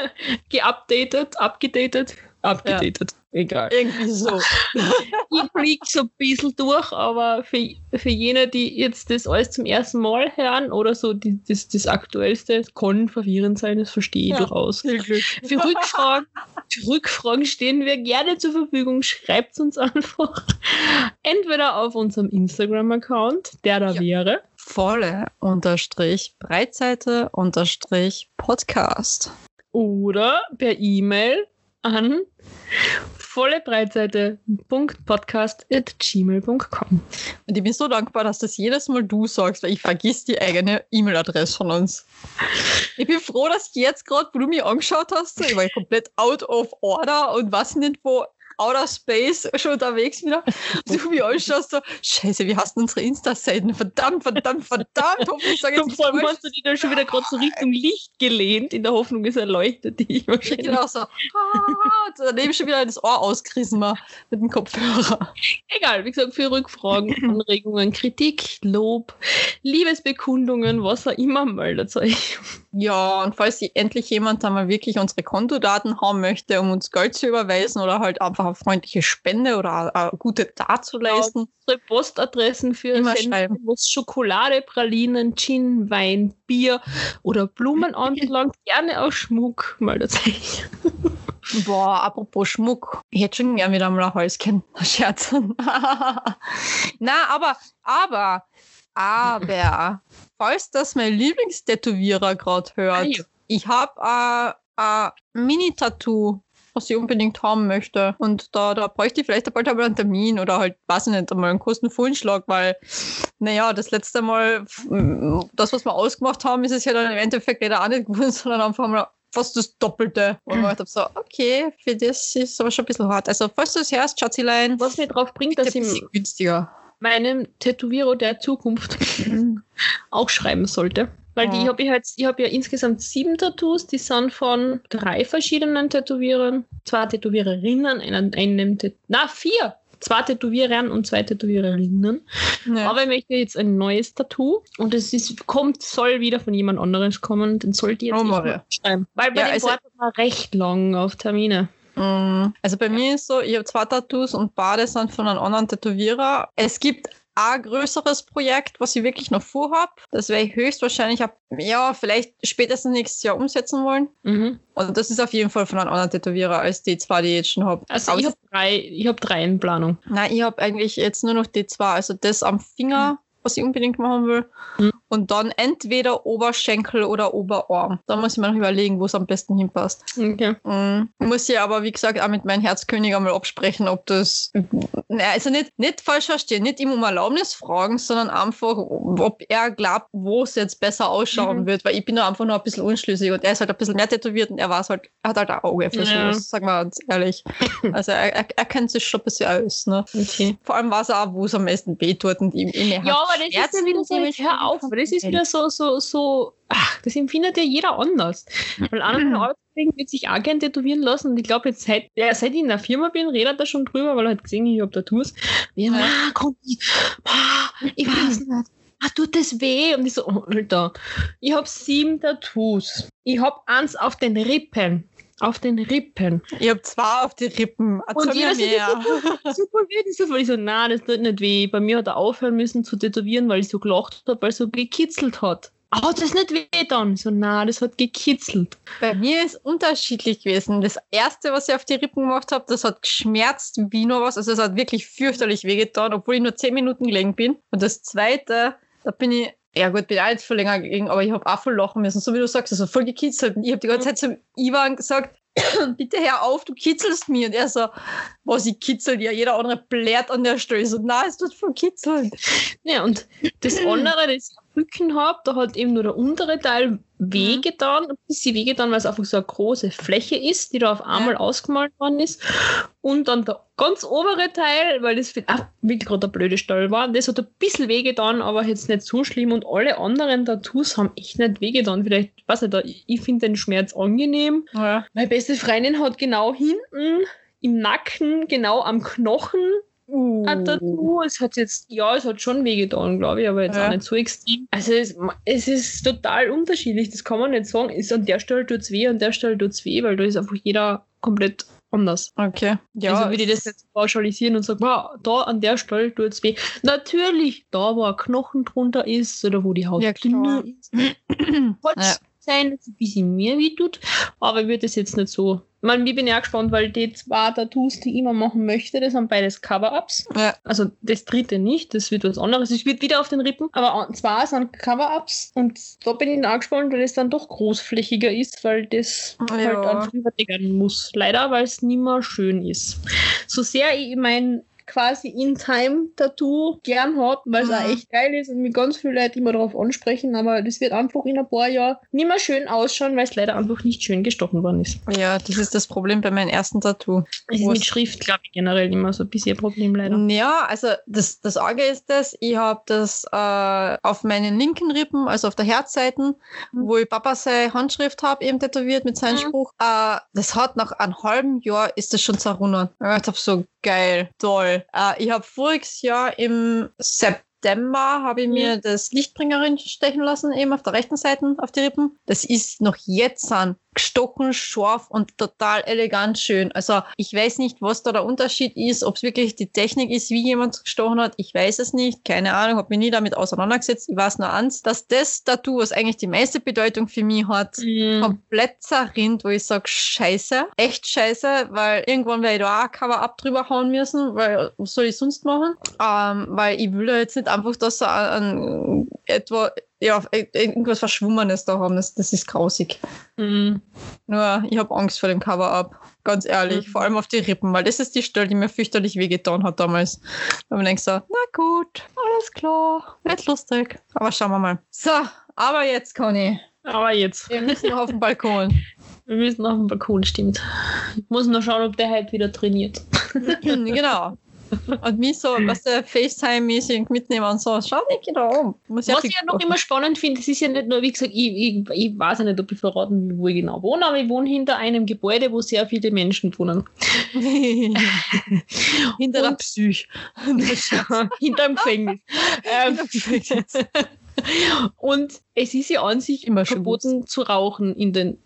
geupdatet, abgedatet, abgedatet, egal. Irgendwie so. ich fliege so ein bisschen durch, aber für, für jene, die jetzt das alles zum ersten Mal hören oder so die, das, das Aktuellste, es kann verwirrend sein, das verstehe ich Ja. durchaus. Viel Glück. Für Rückfragen, für Rückfragen stehen wir gerne zur Verfügung. Schreibt uns einfach entweder auf unserem Instagram-Account, der da Ja. wäre, Volle unterstrich Breitseite unterstrich Podcast. oder per E-Mail an vollebreitseite.podcast.gmail.com. Und ich bin so dankbar, dass das jedes Mal du sagst, weil ich vergiss die eigene E-Mail-Adresse von uns. Ich bin froh, dass du jetzt gerade, wo du mich angeschaut hast, ich war komplett out of order und was nicht wo outer space schon unterwegs wieder. Und du mich anschaust, so, scheiße, wie hast du unsere Insta-Seiten? Verdammt, verdammt, verdammt. Hoffentlich sage ich vor allem hast du dich da schon wieder gerade so Richtung Licht gelehnt, in der Hoffnung, es erleuchtet dich wahrscheinlich. Genau so. Ah, daneben schon wieder das Ohr ausgerissen mal mit dem Kopfhörer. Egal, wie gesagt, für Rückfragen, Anregungen, Kritik, Lob, Liebesbekundungen, was auch immer, meldet euch. Ja, und falls endlich jemand dann mal wirklich unsere Kontodaten haben möchte, um uns Geld zu überweisen oder halt einfach eine freundliche Spende oder eine gute Tat zu leisten, Unsere Postadressen für Immer schreiben. was Schokolade, Pralinen, Gin, Wein, Bier oder Blumen anbelangt, gerne auch Schmuck, mal tatsächlich. Boah, apropos Schmuck. Ich hätte schon gern wieder mal ein Häuschen. Scherz. Na, aber, aber, aber, falls das mein Lieblingstätowierer gerade hört, Ah, ja. ich habe ein Mini-Tattoo, was ich unbedingt haben möchte. Und da, da bräuchte ich vielleicht bald einmal einen Termin oder halt, weiß ich nicht, einmal einen Kostenvorschlag, weil, naja, das letzte Mal, das, was wir ausgemacht haben, ist es ja dann im Endeffekt leider auch nicht geworden, sondern einfach mal fast das Doppelte. Und ich dachte so, okay, für das ist aber schon ein bisschen hart. Also, falls du es hörst, Schatzilein, Was mir drauf bringt, dass ich günstiger. Meinem Tätowierer der Zukunft auch schreiben sollte. Weil die ich habe ja ich habe ja insgesamt sieben Tattoos, die sind von drei verschiedenen Tätowierern, zwei Tätowiererinnen, einem, einem Tät na vier, zwei Tätowierern und zwei Tätowiererinnen. Ja. Aber ich möchte jetzt ein neues Tattoo und es ist, kommt, soll wieder von jemand anderes kommen, den sollte ich jetzt Oh, nicht schreiben. Weil bei Ja, dem also- wartet man recht lang auf Termine. Mm, Also bei mir ist so, ich habe zwei Tattoos und beide sind von einem anderen Tätowierer. Es gibt ein größeres Projekt, was ich wirklich noch vorhab. Das werde ich höchstwahrscheinlich ab, ja, vielleicht spätestens nächstes Jahr umsetzen wollen. Mhm. Und das ist auf jeden Fall von einem anderen Tätowierer als die zwei, die ich jetzt schon habe. Also ich habe drei, ich habe drei in Planung. Nein, ich habe eigentlich jetzt nur noch die zwei. Also das am Finger, was ich unbedingt machen will. Mhm. Und dann entweder Oberschenkel oder Oberarm. Da muss ich mir noch überlegen, wo es am besten hinpasst. Okay. Mm, Muss ich aber, wie gesagt, auch mit meinem Herzkönig einmal absprechen, ob das. Naja, also nicht, nicht falsch verstehen, nicht ihm um Erlaubnis fragen, sondern einfach, ob er glaubt, wo es jetzt besser ausschauen Mhm. wird, weil ich bin da einfach nur ein bisschen unschlüssig und er ist halt ein bisschen mehr tätowiert und er weiß halt, er hat halt ein Auge für Ja. sowas, sagen wir uns ehrlich. Also er, er, er kennt sich schon ein bisschen aus, ne? Okay. Vor allem weiß er auch, wo es am meisten wehtut und ihm, ihm Ja, das ist ja wieder so, hör auf, weil das ist wieder so, so, so, ach, das empfindet ja jeder anders. Weil einer meiner Arbeitskollegen wird sich auch gern tätowieren lassen und ich glaube, jetzt seit, ja, seit ich in der Firma bin, redet er schon drüber, weil er hat gesehen, ich habe Tattoos. Wie, Ja. ah, komm, ich, ah, ich weiß nicht. Ah, tut das weh? Und ich so, oh, Alter, ich habe sieben Tattoos. Ich habe eins auf den Rippen. Auf den Rippen. Ich habe zwei auf die Rippen. Und Erzähl jeder mir mehr. Super weh, das ist weil ich so, nein, das tut nicht weh. Bei mir hat er aufhören müssen zu tätowieren, weil ich so gelacht habe, weil es so gekitzelt hat. Hat das nicht weh dann? Ich So, nein, das hat gekitzelt. Bei mir ist unterschiedlich gewesen. Das erste, was ich auf die Rippen gemacht habe, das hat geschmerzt wie nur was. Also es hat wirklich fürchterlich wehgetan, obwohl ich nur zehn Minuten gelegen bin. Und das zweite, da bin ich, ja gut, bin auch nicht viel länger gelegen, aber ich habe auch voll lachen müssen. So wie du sagst, also voll gekitzelt. Und ich habe die ganze Zeit zum Ivan gesagt, bitte hör auf, du kitzelst mich. Und er so, was ich kitzel? Ja, jeder andere blärt an der Stelle. So, nein, es tut voll kitzeln. Ja, und das andere, das Rücken habe, da hat eben nur der untere Teil wehgetan, ein bisschen wehgetan, weil es einfach so eine große Fläche ist, die da auf einmal ausgemalt worden ist. Und dann der ganz obere Teil, weil das ah, wirklich gerade der blöde Stall war, das hat ein bisschen wehgetan, aber jetzt nicht so schlimm. Und alle anderen Tattoos haben echt nicht wehgetan. Vielleicht, weiß nicht, ich, ich finde den Schmerz angenehm. Ja. Meine beste Freundin hat genau hinten im Nacken, genau am Knochen Uh. ein Tattoo. Es hat jetzt, ja, es hat schon wehgetan, glaube ich, aber jetzt Ja. auch nicht so extrem. Also es, es ist total unterschiedlich, das kann man nicht sagen. Ist an der Stelle tut's weh, an der Stelle tut's weh, weil da ist einfach jeder komplett anders. Okay. Ja, also würde ich das jetzt pauschalisieren und sagen, wow, da an der Stelle tut's weh. Natürlich, da wo ein Knochen drunter ist oder wo die Haut Ja, dünner ist, Ja. Sein, dass es ein bisschen mehr weh tut, aber ich würde das jetzt nicht so. Ich meine, ich bin ja gespannt, weil die zwei Tattoos, die ich immer machen möchte, das sind beides Cover-Ups. Ja. Also das dritte nicht, das wird was anderes. Es wird wieder auf den Rippen, aber zwei sind Cover-Ups und da bin ich dann auch gespannt, weil es dann doch großflächiger ist, weil das Ja. halt einfach überdecken muss. Leider, weil es nicht mehr schön ist. So sehr ich mein quasi In-Time-Tattoo gern hab, weil es Mhm. auch echt geil ist und mich ganz viele Leute immer darauf ansprechen, aber das wird einfach in ein paar Jahren nicht mehr schön ausschauen, weil es leider einfach nicht schön gestochen worden ist. Ja, das ist das Problem bei meinem ersten Tattoo. Es ist mit Schrift, glaube ich, generell immer so ein bisschen ein Problem leider. Ja, also das, das Arge ist das, ich habe das äh, auf meinen linken Rippen, also auf der Herzseiten, Mhm. wo ich Papa seine Handschrift habe, eben tätowiert mit seinem Mhm. Spruch. Äh, das hat nach einem halben Jahr ist das schon zerrunnen. Ich hab so geil, toll. Äh, ich habe voriges Jahr im September September habe ich mir das Lichtbringerin stechen lassen, eben auf der rechten Seite auf die Rippen. Das ist noch jetzt an gestochen, scharf und total elegant schön. Also ich weiß nicht, was da der Unterschied ist, ob es wirklich die Technik ist, wie jemand gestochen hat. Ich weiß es nicht. Keine Ahnung, habe mich nie damit auseinandergesetzt. Ich weiß nur eins, dass das Tattoo, was eigentlich die meiste Bedeutung für mich hat, Mhm. komplett zerrinnt, wo ich sage, scheiße, echt scheiße, weil irgendwann werde ich da auch ein Cover-Up drüber hauen müssen, weil was soll ich sonst machen? Ähm, weil ich will ja jetzt nicht einfach, dass so ein, ein etwa ja, irgendwas Verschwommenes da haben. Das, das ist grausig. Mhm. Nur, ich habe Angst vor dem Cover-Up. Ganz ehrlich. Mhm. Vor allem auf die Rippen, weil das ist die Stelle, die mir fürchterlich wehgetan hat damals. Und man denkt so, na gut, alles klar, nicht lustig. Aber schauen wir mal. So, aber jetzt, Conny, Aber jetzt. wir müssen noch auf den Balkon. Wir müssen auf den Balkon, stimmt. Ich muss noch schauen, ob der heute wieder trainiert. genau. Und mich so, was der FaceTime-mäßig mitnehmen und so. Schau nicht da um. Was ich ja noch immer spannend finde, es ist ja nicht nur, wie gesagt, ich, ich, ich weiß ja nicht, ob ich verraten will, wo ich genau wohne, aber ich wohne hinter einem Gebäude, wo sehr viele Menschen wohnen. Hinter der Und- Psych. hinter dem Gefängnis. ähm, und es ist ja an sich Immer schon verboten zu rauchen in den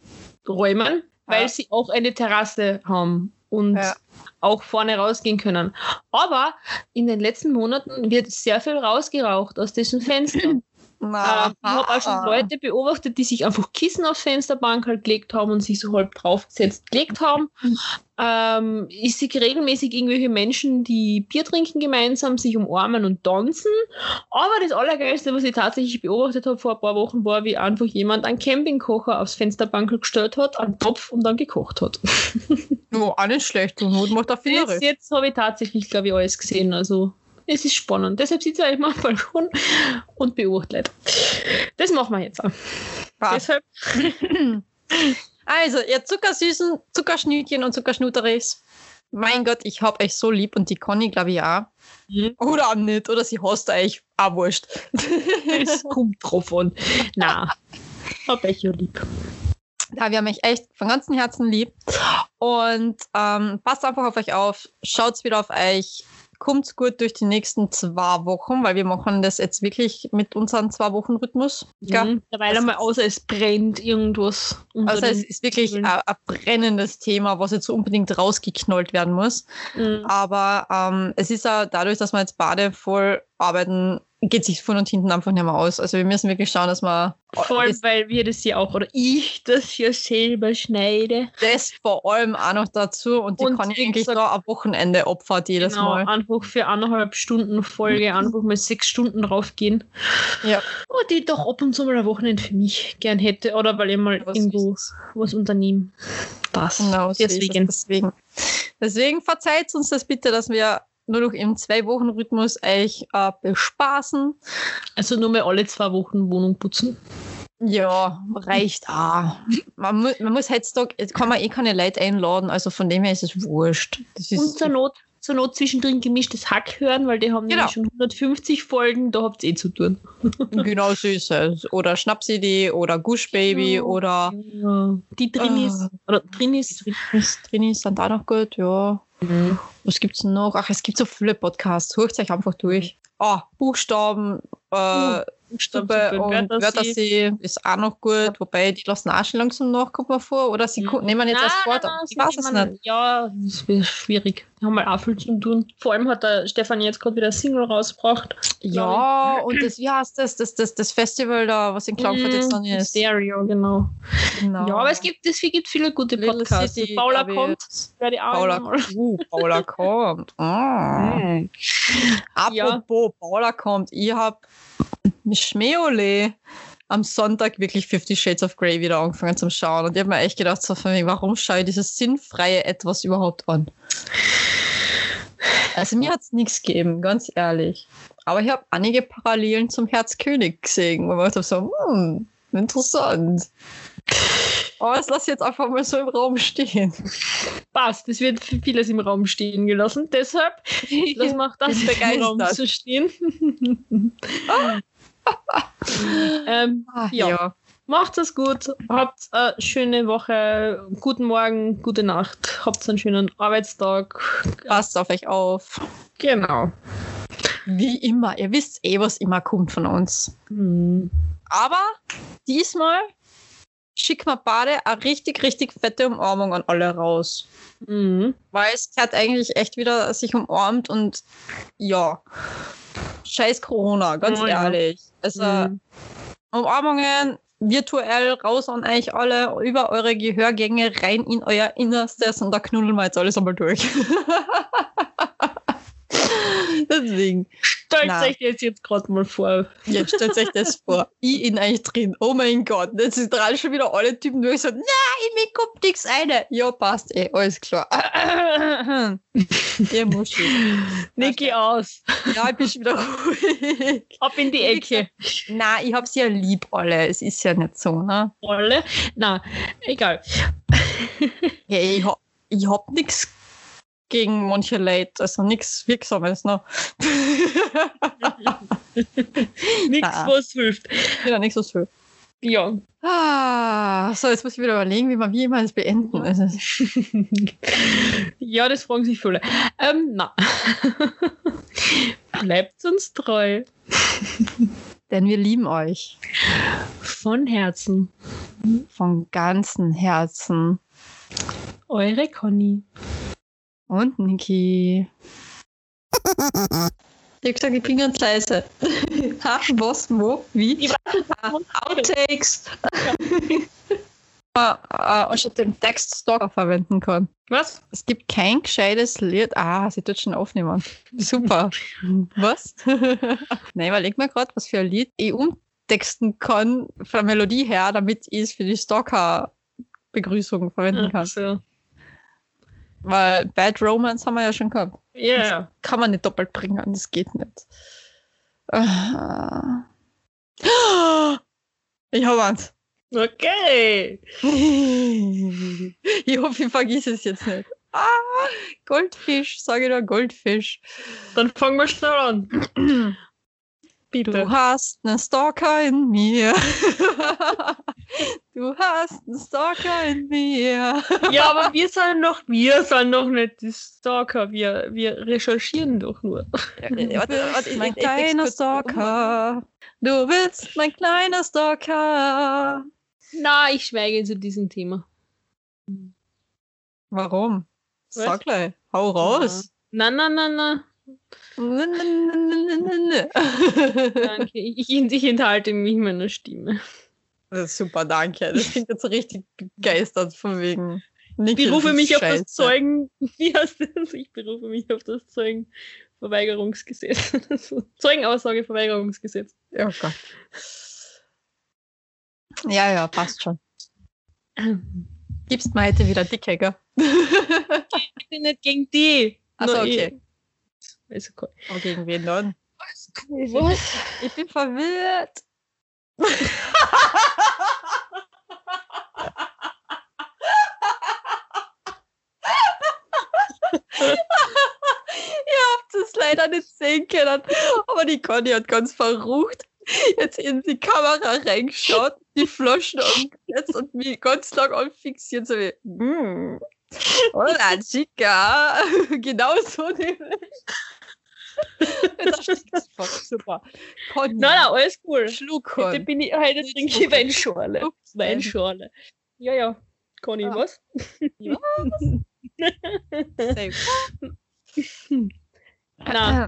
Räumen, weil Ja. sie auch eine Terrasse haben und Ja. Auch vorne rausgehen können. Aber in den letzten Monaten wird sehr viel rausgeraucht aus diesen Fenstern. Na, Ähm, ich habe auch schon Leute beobachtet, die sich einfach Kissen aufs Fensterbank halt gelegt haben und sich so halb draufgesetzt gelegt haben. Ähm, ich sehe regelmäßig irgendwelche Menschen, die Bier trinken gemeinsam, sich umarmen und tanzen. Aber das Allergeilste, was ich tatsächlich beobachtet habe vor ein paar Wochen, war, wie einfach jemand einen Campingkocher aufs Fensterbank gestellt hat, einen Topf und dann gekocht hat. Oh, auch nicht schlecht. Und Not macht auch viel Jetzt, jetzt habe ich tatsächlich, glaube ich, alles gesehen. Also es ist spannend. Deshalb sitze ich immer am Balkon und beobachte Leute. Das machen wir jetzt auch. Passt. Deshalb Also, ihr zuckersüßen Zuckerschnütchen und Zuckerschnuteris. Mein Gott, ich hab euch so lieb und die Conny, glaube ich, auch. Mhm. Oder auch nicht. Oder sie hasst euch auch wurscht. Es kommt drauf an. Na, hab ich ja lieb. Ja, wir haben euch echt von ganzem Herzen lieb. Und ähm, passt einfach auf euch auf. Schaut wieder auf euch. Kommt gut durch die nächsten zwei Wochen, weil wir machen das jetzt wirklich mit unserem Zwei-Wochen-Rhythmus. gell? Mhm. Derweil Das einmal ist- außer es brennt irgendwas. Also es ist wirklich ein, ein brennendes Thema, was jetzt unbedingt rausgeknollt werden muss. Mhm. Aber ähm, es ist ja dadurch, dass wir jetzt beide voll arbeiten, geht sich von und hinten einfach nicht mehr aus. Also wir müssen wirklich schauen, dass wir Vor allem, weil wir das ja auch, oder ich das ja selber schneide. das vor allem auch noch dazu und die Und kann ich eigentlich gesagt- da am Wochenende opfert jedes genau, Mal. einfach für eineinhalb Stunden Folge einfach mal sechs Stunden draufgehen. Ja. Oh, die doch ab und zu mal ein Wochenende für mich gern hätte. Oder weil ich mal Was irgendwo ist was unternehmen. Das. Genau. Deswegen. deswegen. Deswegen verzeiht uns das bitte, dass wir nur noch im Zwei-Wochen-Rhythmus euch äh, bespaßen. Also nur mal alle zwei Wochen Wohnung putzen. Ja, reicht auch. Man, mu man muss heutzutage, jetzt kann man eh keine Leute einladen, also von dem her ist es wurscht. Ist, Und zur Not, zur Not zwischendrin gemischtes Hack hören, weil die haben Genau. nämlich schon 150 Folgen, da habt ihr eh zu tun. genau so ist es. Oder Schnapsidee oder Gush Baby Ja. oder Ja. Die drin ist. Ah. Oder drin ist. Trinis, Trinis sind auch noch gut, ja. Was gibt's noch? Ach, es gibt so viele Podcasts. Hört euch einfach durch. Ah, Buchstaben, äh, Stube und Wörtersee. Wörtersee ist auch noch gut, wobei die lassen auch schon langsam nach, kommt mir vor. Oder sie Mhm. nehmen jetzt Nein, als Sport, nein, nein, ich weiß es nicht. Ja, das wird schwierig. Haben mal auch viel zu tun. Vor allem hat der Stefan jetzt gerade wieder ein Single rausgebracht. Ja, und das, wie heißt das, das, das, das Festival da, was in Klagenfurt jetzt noch Mm, ist. Stereo, genau. Genau. Ja, aber es gibt, es gibt viele gute Little Podcasts. City, Paula kommt, werde ich auch Paula, uh, Paula kommt. Ah. Apropos Paula kommt, ich habe mit Schmeole am Sonntag wirklich Fifty Shades of Grey wieder angefangen zu schauen. Und ich habe mir echt gedacht, so von wegen, warum schaue ich dieses sinnfreie Etwas überhaupt an? Also mir hat es nichts gegeben, ganz ehrlich. Aber ich habe einige Parallelen zum Herzkönig gesehen, wo man so, hm, interessant. Aber das lasse ich jetzt einfach mal so im Raum stehen. Passt, es wird für vieles im Raum stehen gelassen. Deshalb, das macht das im Raum zu stehen. ähm, Ah, Ja. Macht es gut, habt eine schöne Woche, guten Morgen, gute Nacht, habt einen schönen Arbeitstag. Passt auf euch auf. Genau. Wie immer. Ihr wisst eh, was immer kommt von uns. Hm. Aber diesmal schicken wir beide eine richtig, richtig fette Umarmung an alle raus. Mhm. Weil es hat eigentlich echt wieder sich umarmt und ja. Scheiß Corona, ganz Oh ja. ehrlich. Also Mhm. Umarmungen virtuell raus an euch alle, über eure Gehörgänge, rein in euer Innerstes und da knuddeln wir jetzt alles einmal durch. Deswegen, Stellt euch das jetzt gerade mal vor. jetzt stellt euch das vor. Ich in euch drin. Oh mein Gott, jetzt sind dran schon wieder alle Typen durch. So, nein, mir kommt nichts eine. Ja, passt eh, alles klar. Ihr Muschi. Niki aus. Ja, ich bin schon wieder ruhig. Ab in die Ecke. Nein, ich hab's ja lieb, alle. Es ist ja nicht so, ne? Alle? Na, egal. Hey, ich hab, ich hab nichts gegen manche Leute, also nichts Wirksames, ne? Nichts, was hilft. Wieder nichts so viel. Ja. Ah, so, jetzt muss ich wieder überlegen, wie man wie man es beenden. Also, ja, das fragen sich viele. Ähm, na. Bleibt uns treu. denn wir lieben euch Von Herzen. von ganzem Herzen. Eure Conny. Und Niki. Ich hab gesagt, ich bin ganz leise. ha, was, wo, wie? Ich Ah, Outtakes. Ah, ah, anstatt den Text Stalker verwenden kann. Was? Es gibt kein gescheites Lied. Ah, sie tut schon aufnehmen. Super. was? Nein, überleg mir gerade, was für ein Lied ich umtexten kann von der Melodie her, damit ich es für die Stalker-Begrüßung verwenden kann. Ach so. Weil Bad Romance haben wir ja schon gehabt. Ja. Kann man nicht doppelt bringen, das geht nicht. Ah. Ich habe eins. Okay. Ich hoffe, ich vergesse es jetzt nicht. Ah, Goldfisch, sage ich da Goldfisch. Dann fangen wir schnell an. Bitte. Du hast einen Stalker in mir. Du hast einen Stalker in mir. Ja, aber wir sind noch, wir sind noch nicht die Stalker. Wir, wir recherchieren doch nur. Du bist mein kleiner Stalker. Du bist mein kleiner Stalker. Na, ich schweige zu diesem Thema. Warum? Sag gleich. Hau raus. Na, na, na, na. Danke. Ich, ich, enthalte mich meiner Stimme. Das ist super, danke. Das klingt jetzt richtig begeistert von wegen. Niki, Ich berufe mich auf scheiße. das Zeugen. Wie heißt das? Ich berufe mich auf das Zeugenverweigerungsgesetz. Zeugenaussageverweigerungsgesetz. Oh Gott. Ja, ja, passt schon. Gibst mir heute wieder dicke, gell? Ich bin nicht gegen die. Achso, okay. Ich, also cool. Aber gegen wen dann? Was? Ich bin verwirrt. Ihr habt es leider nicht sehen können, aber die Conny hat ganz verrucht jetzt in die Kamera reingeschaut, die Flaschen umgesetzt und mich ganz lang anfixiert, so wie, mm, hola chica, genau so nämlich. Super. Conny, Nein, nein, alles cool. Schluck Heute bin ich, heute trinke ich. Weinschorle. Ups, Weinschorle. Ja, ja. Conny, Ah. was? Safe. Na,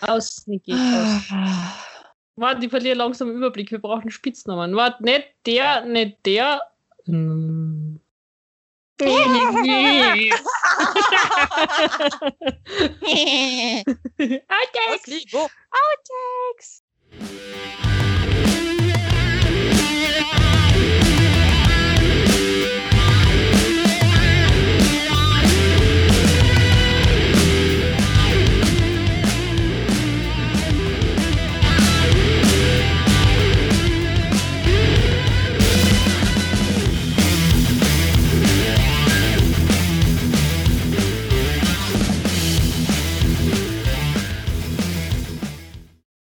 aus, Niki, aus. Warte, ich verliere langsam den Überblick. Wir brauchen Spitznamen. Warte, nicht der, nicht der. Hm. Outtakes. Outtakes.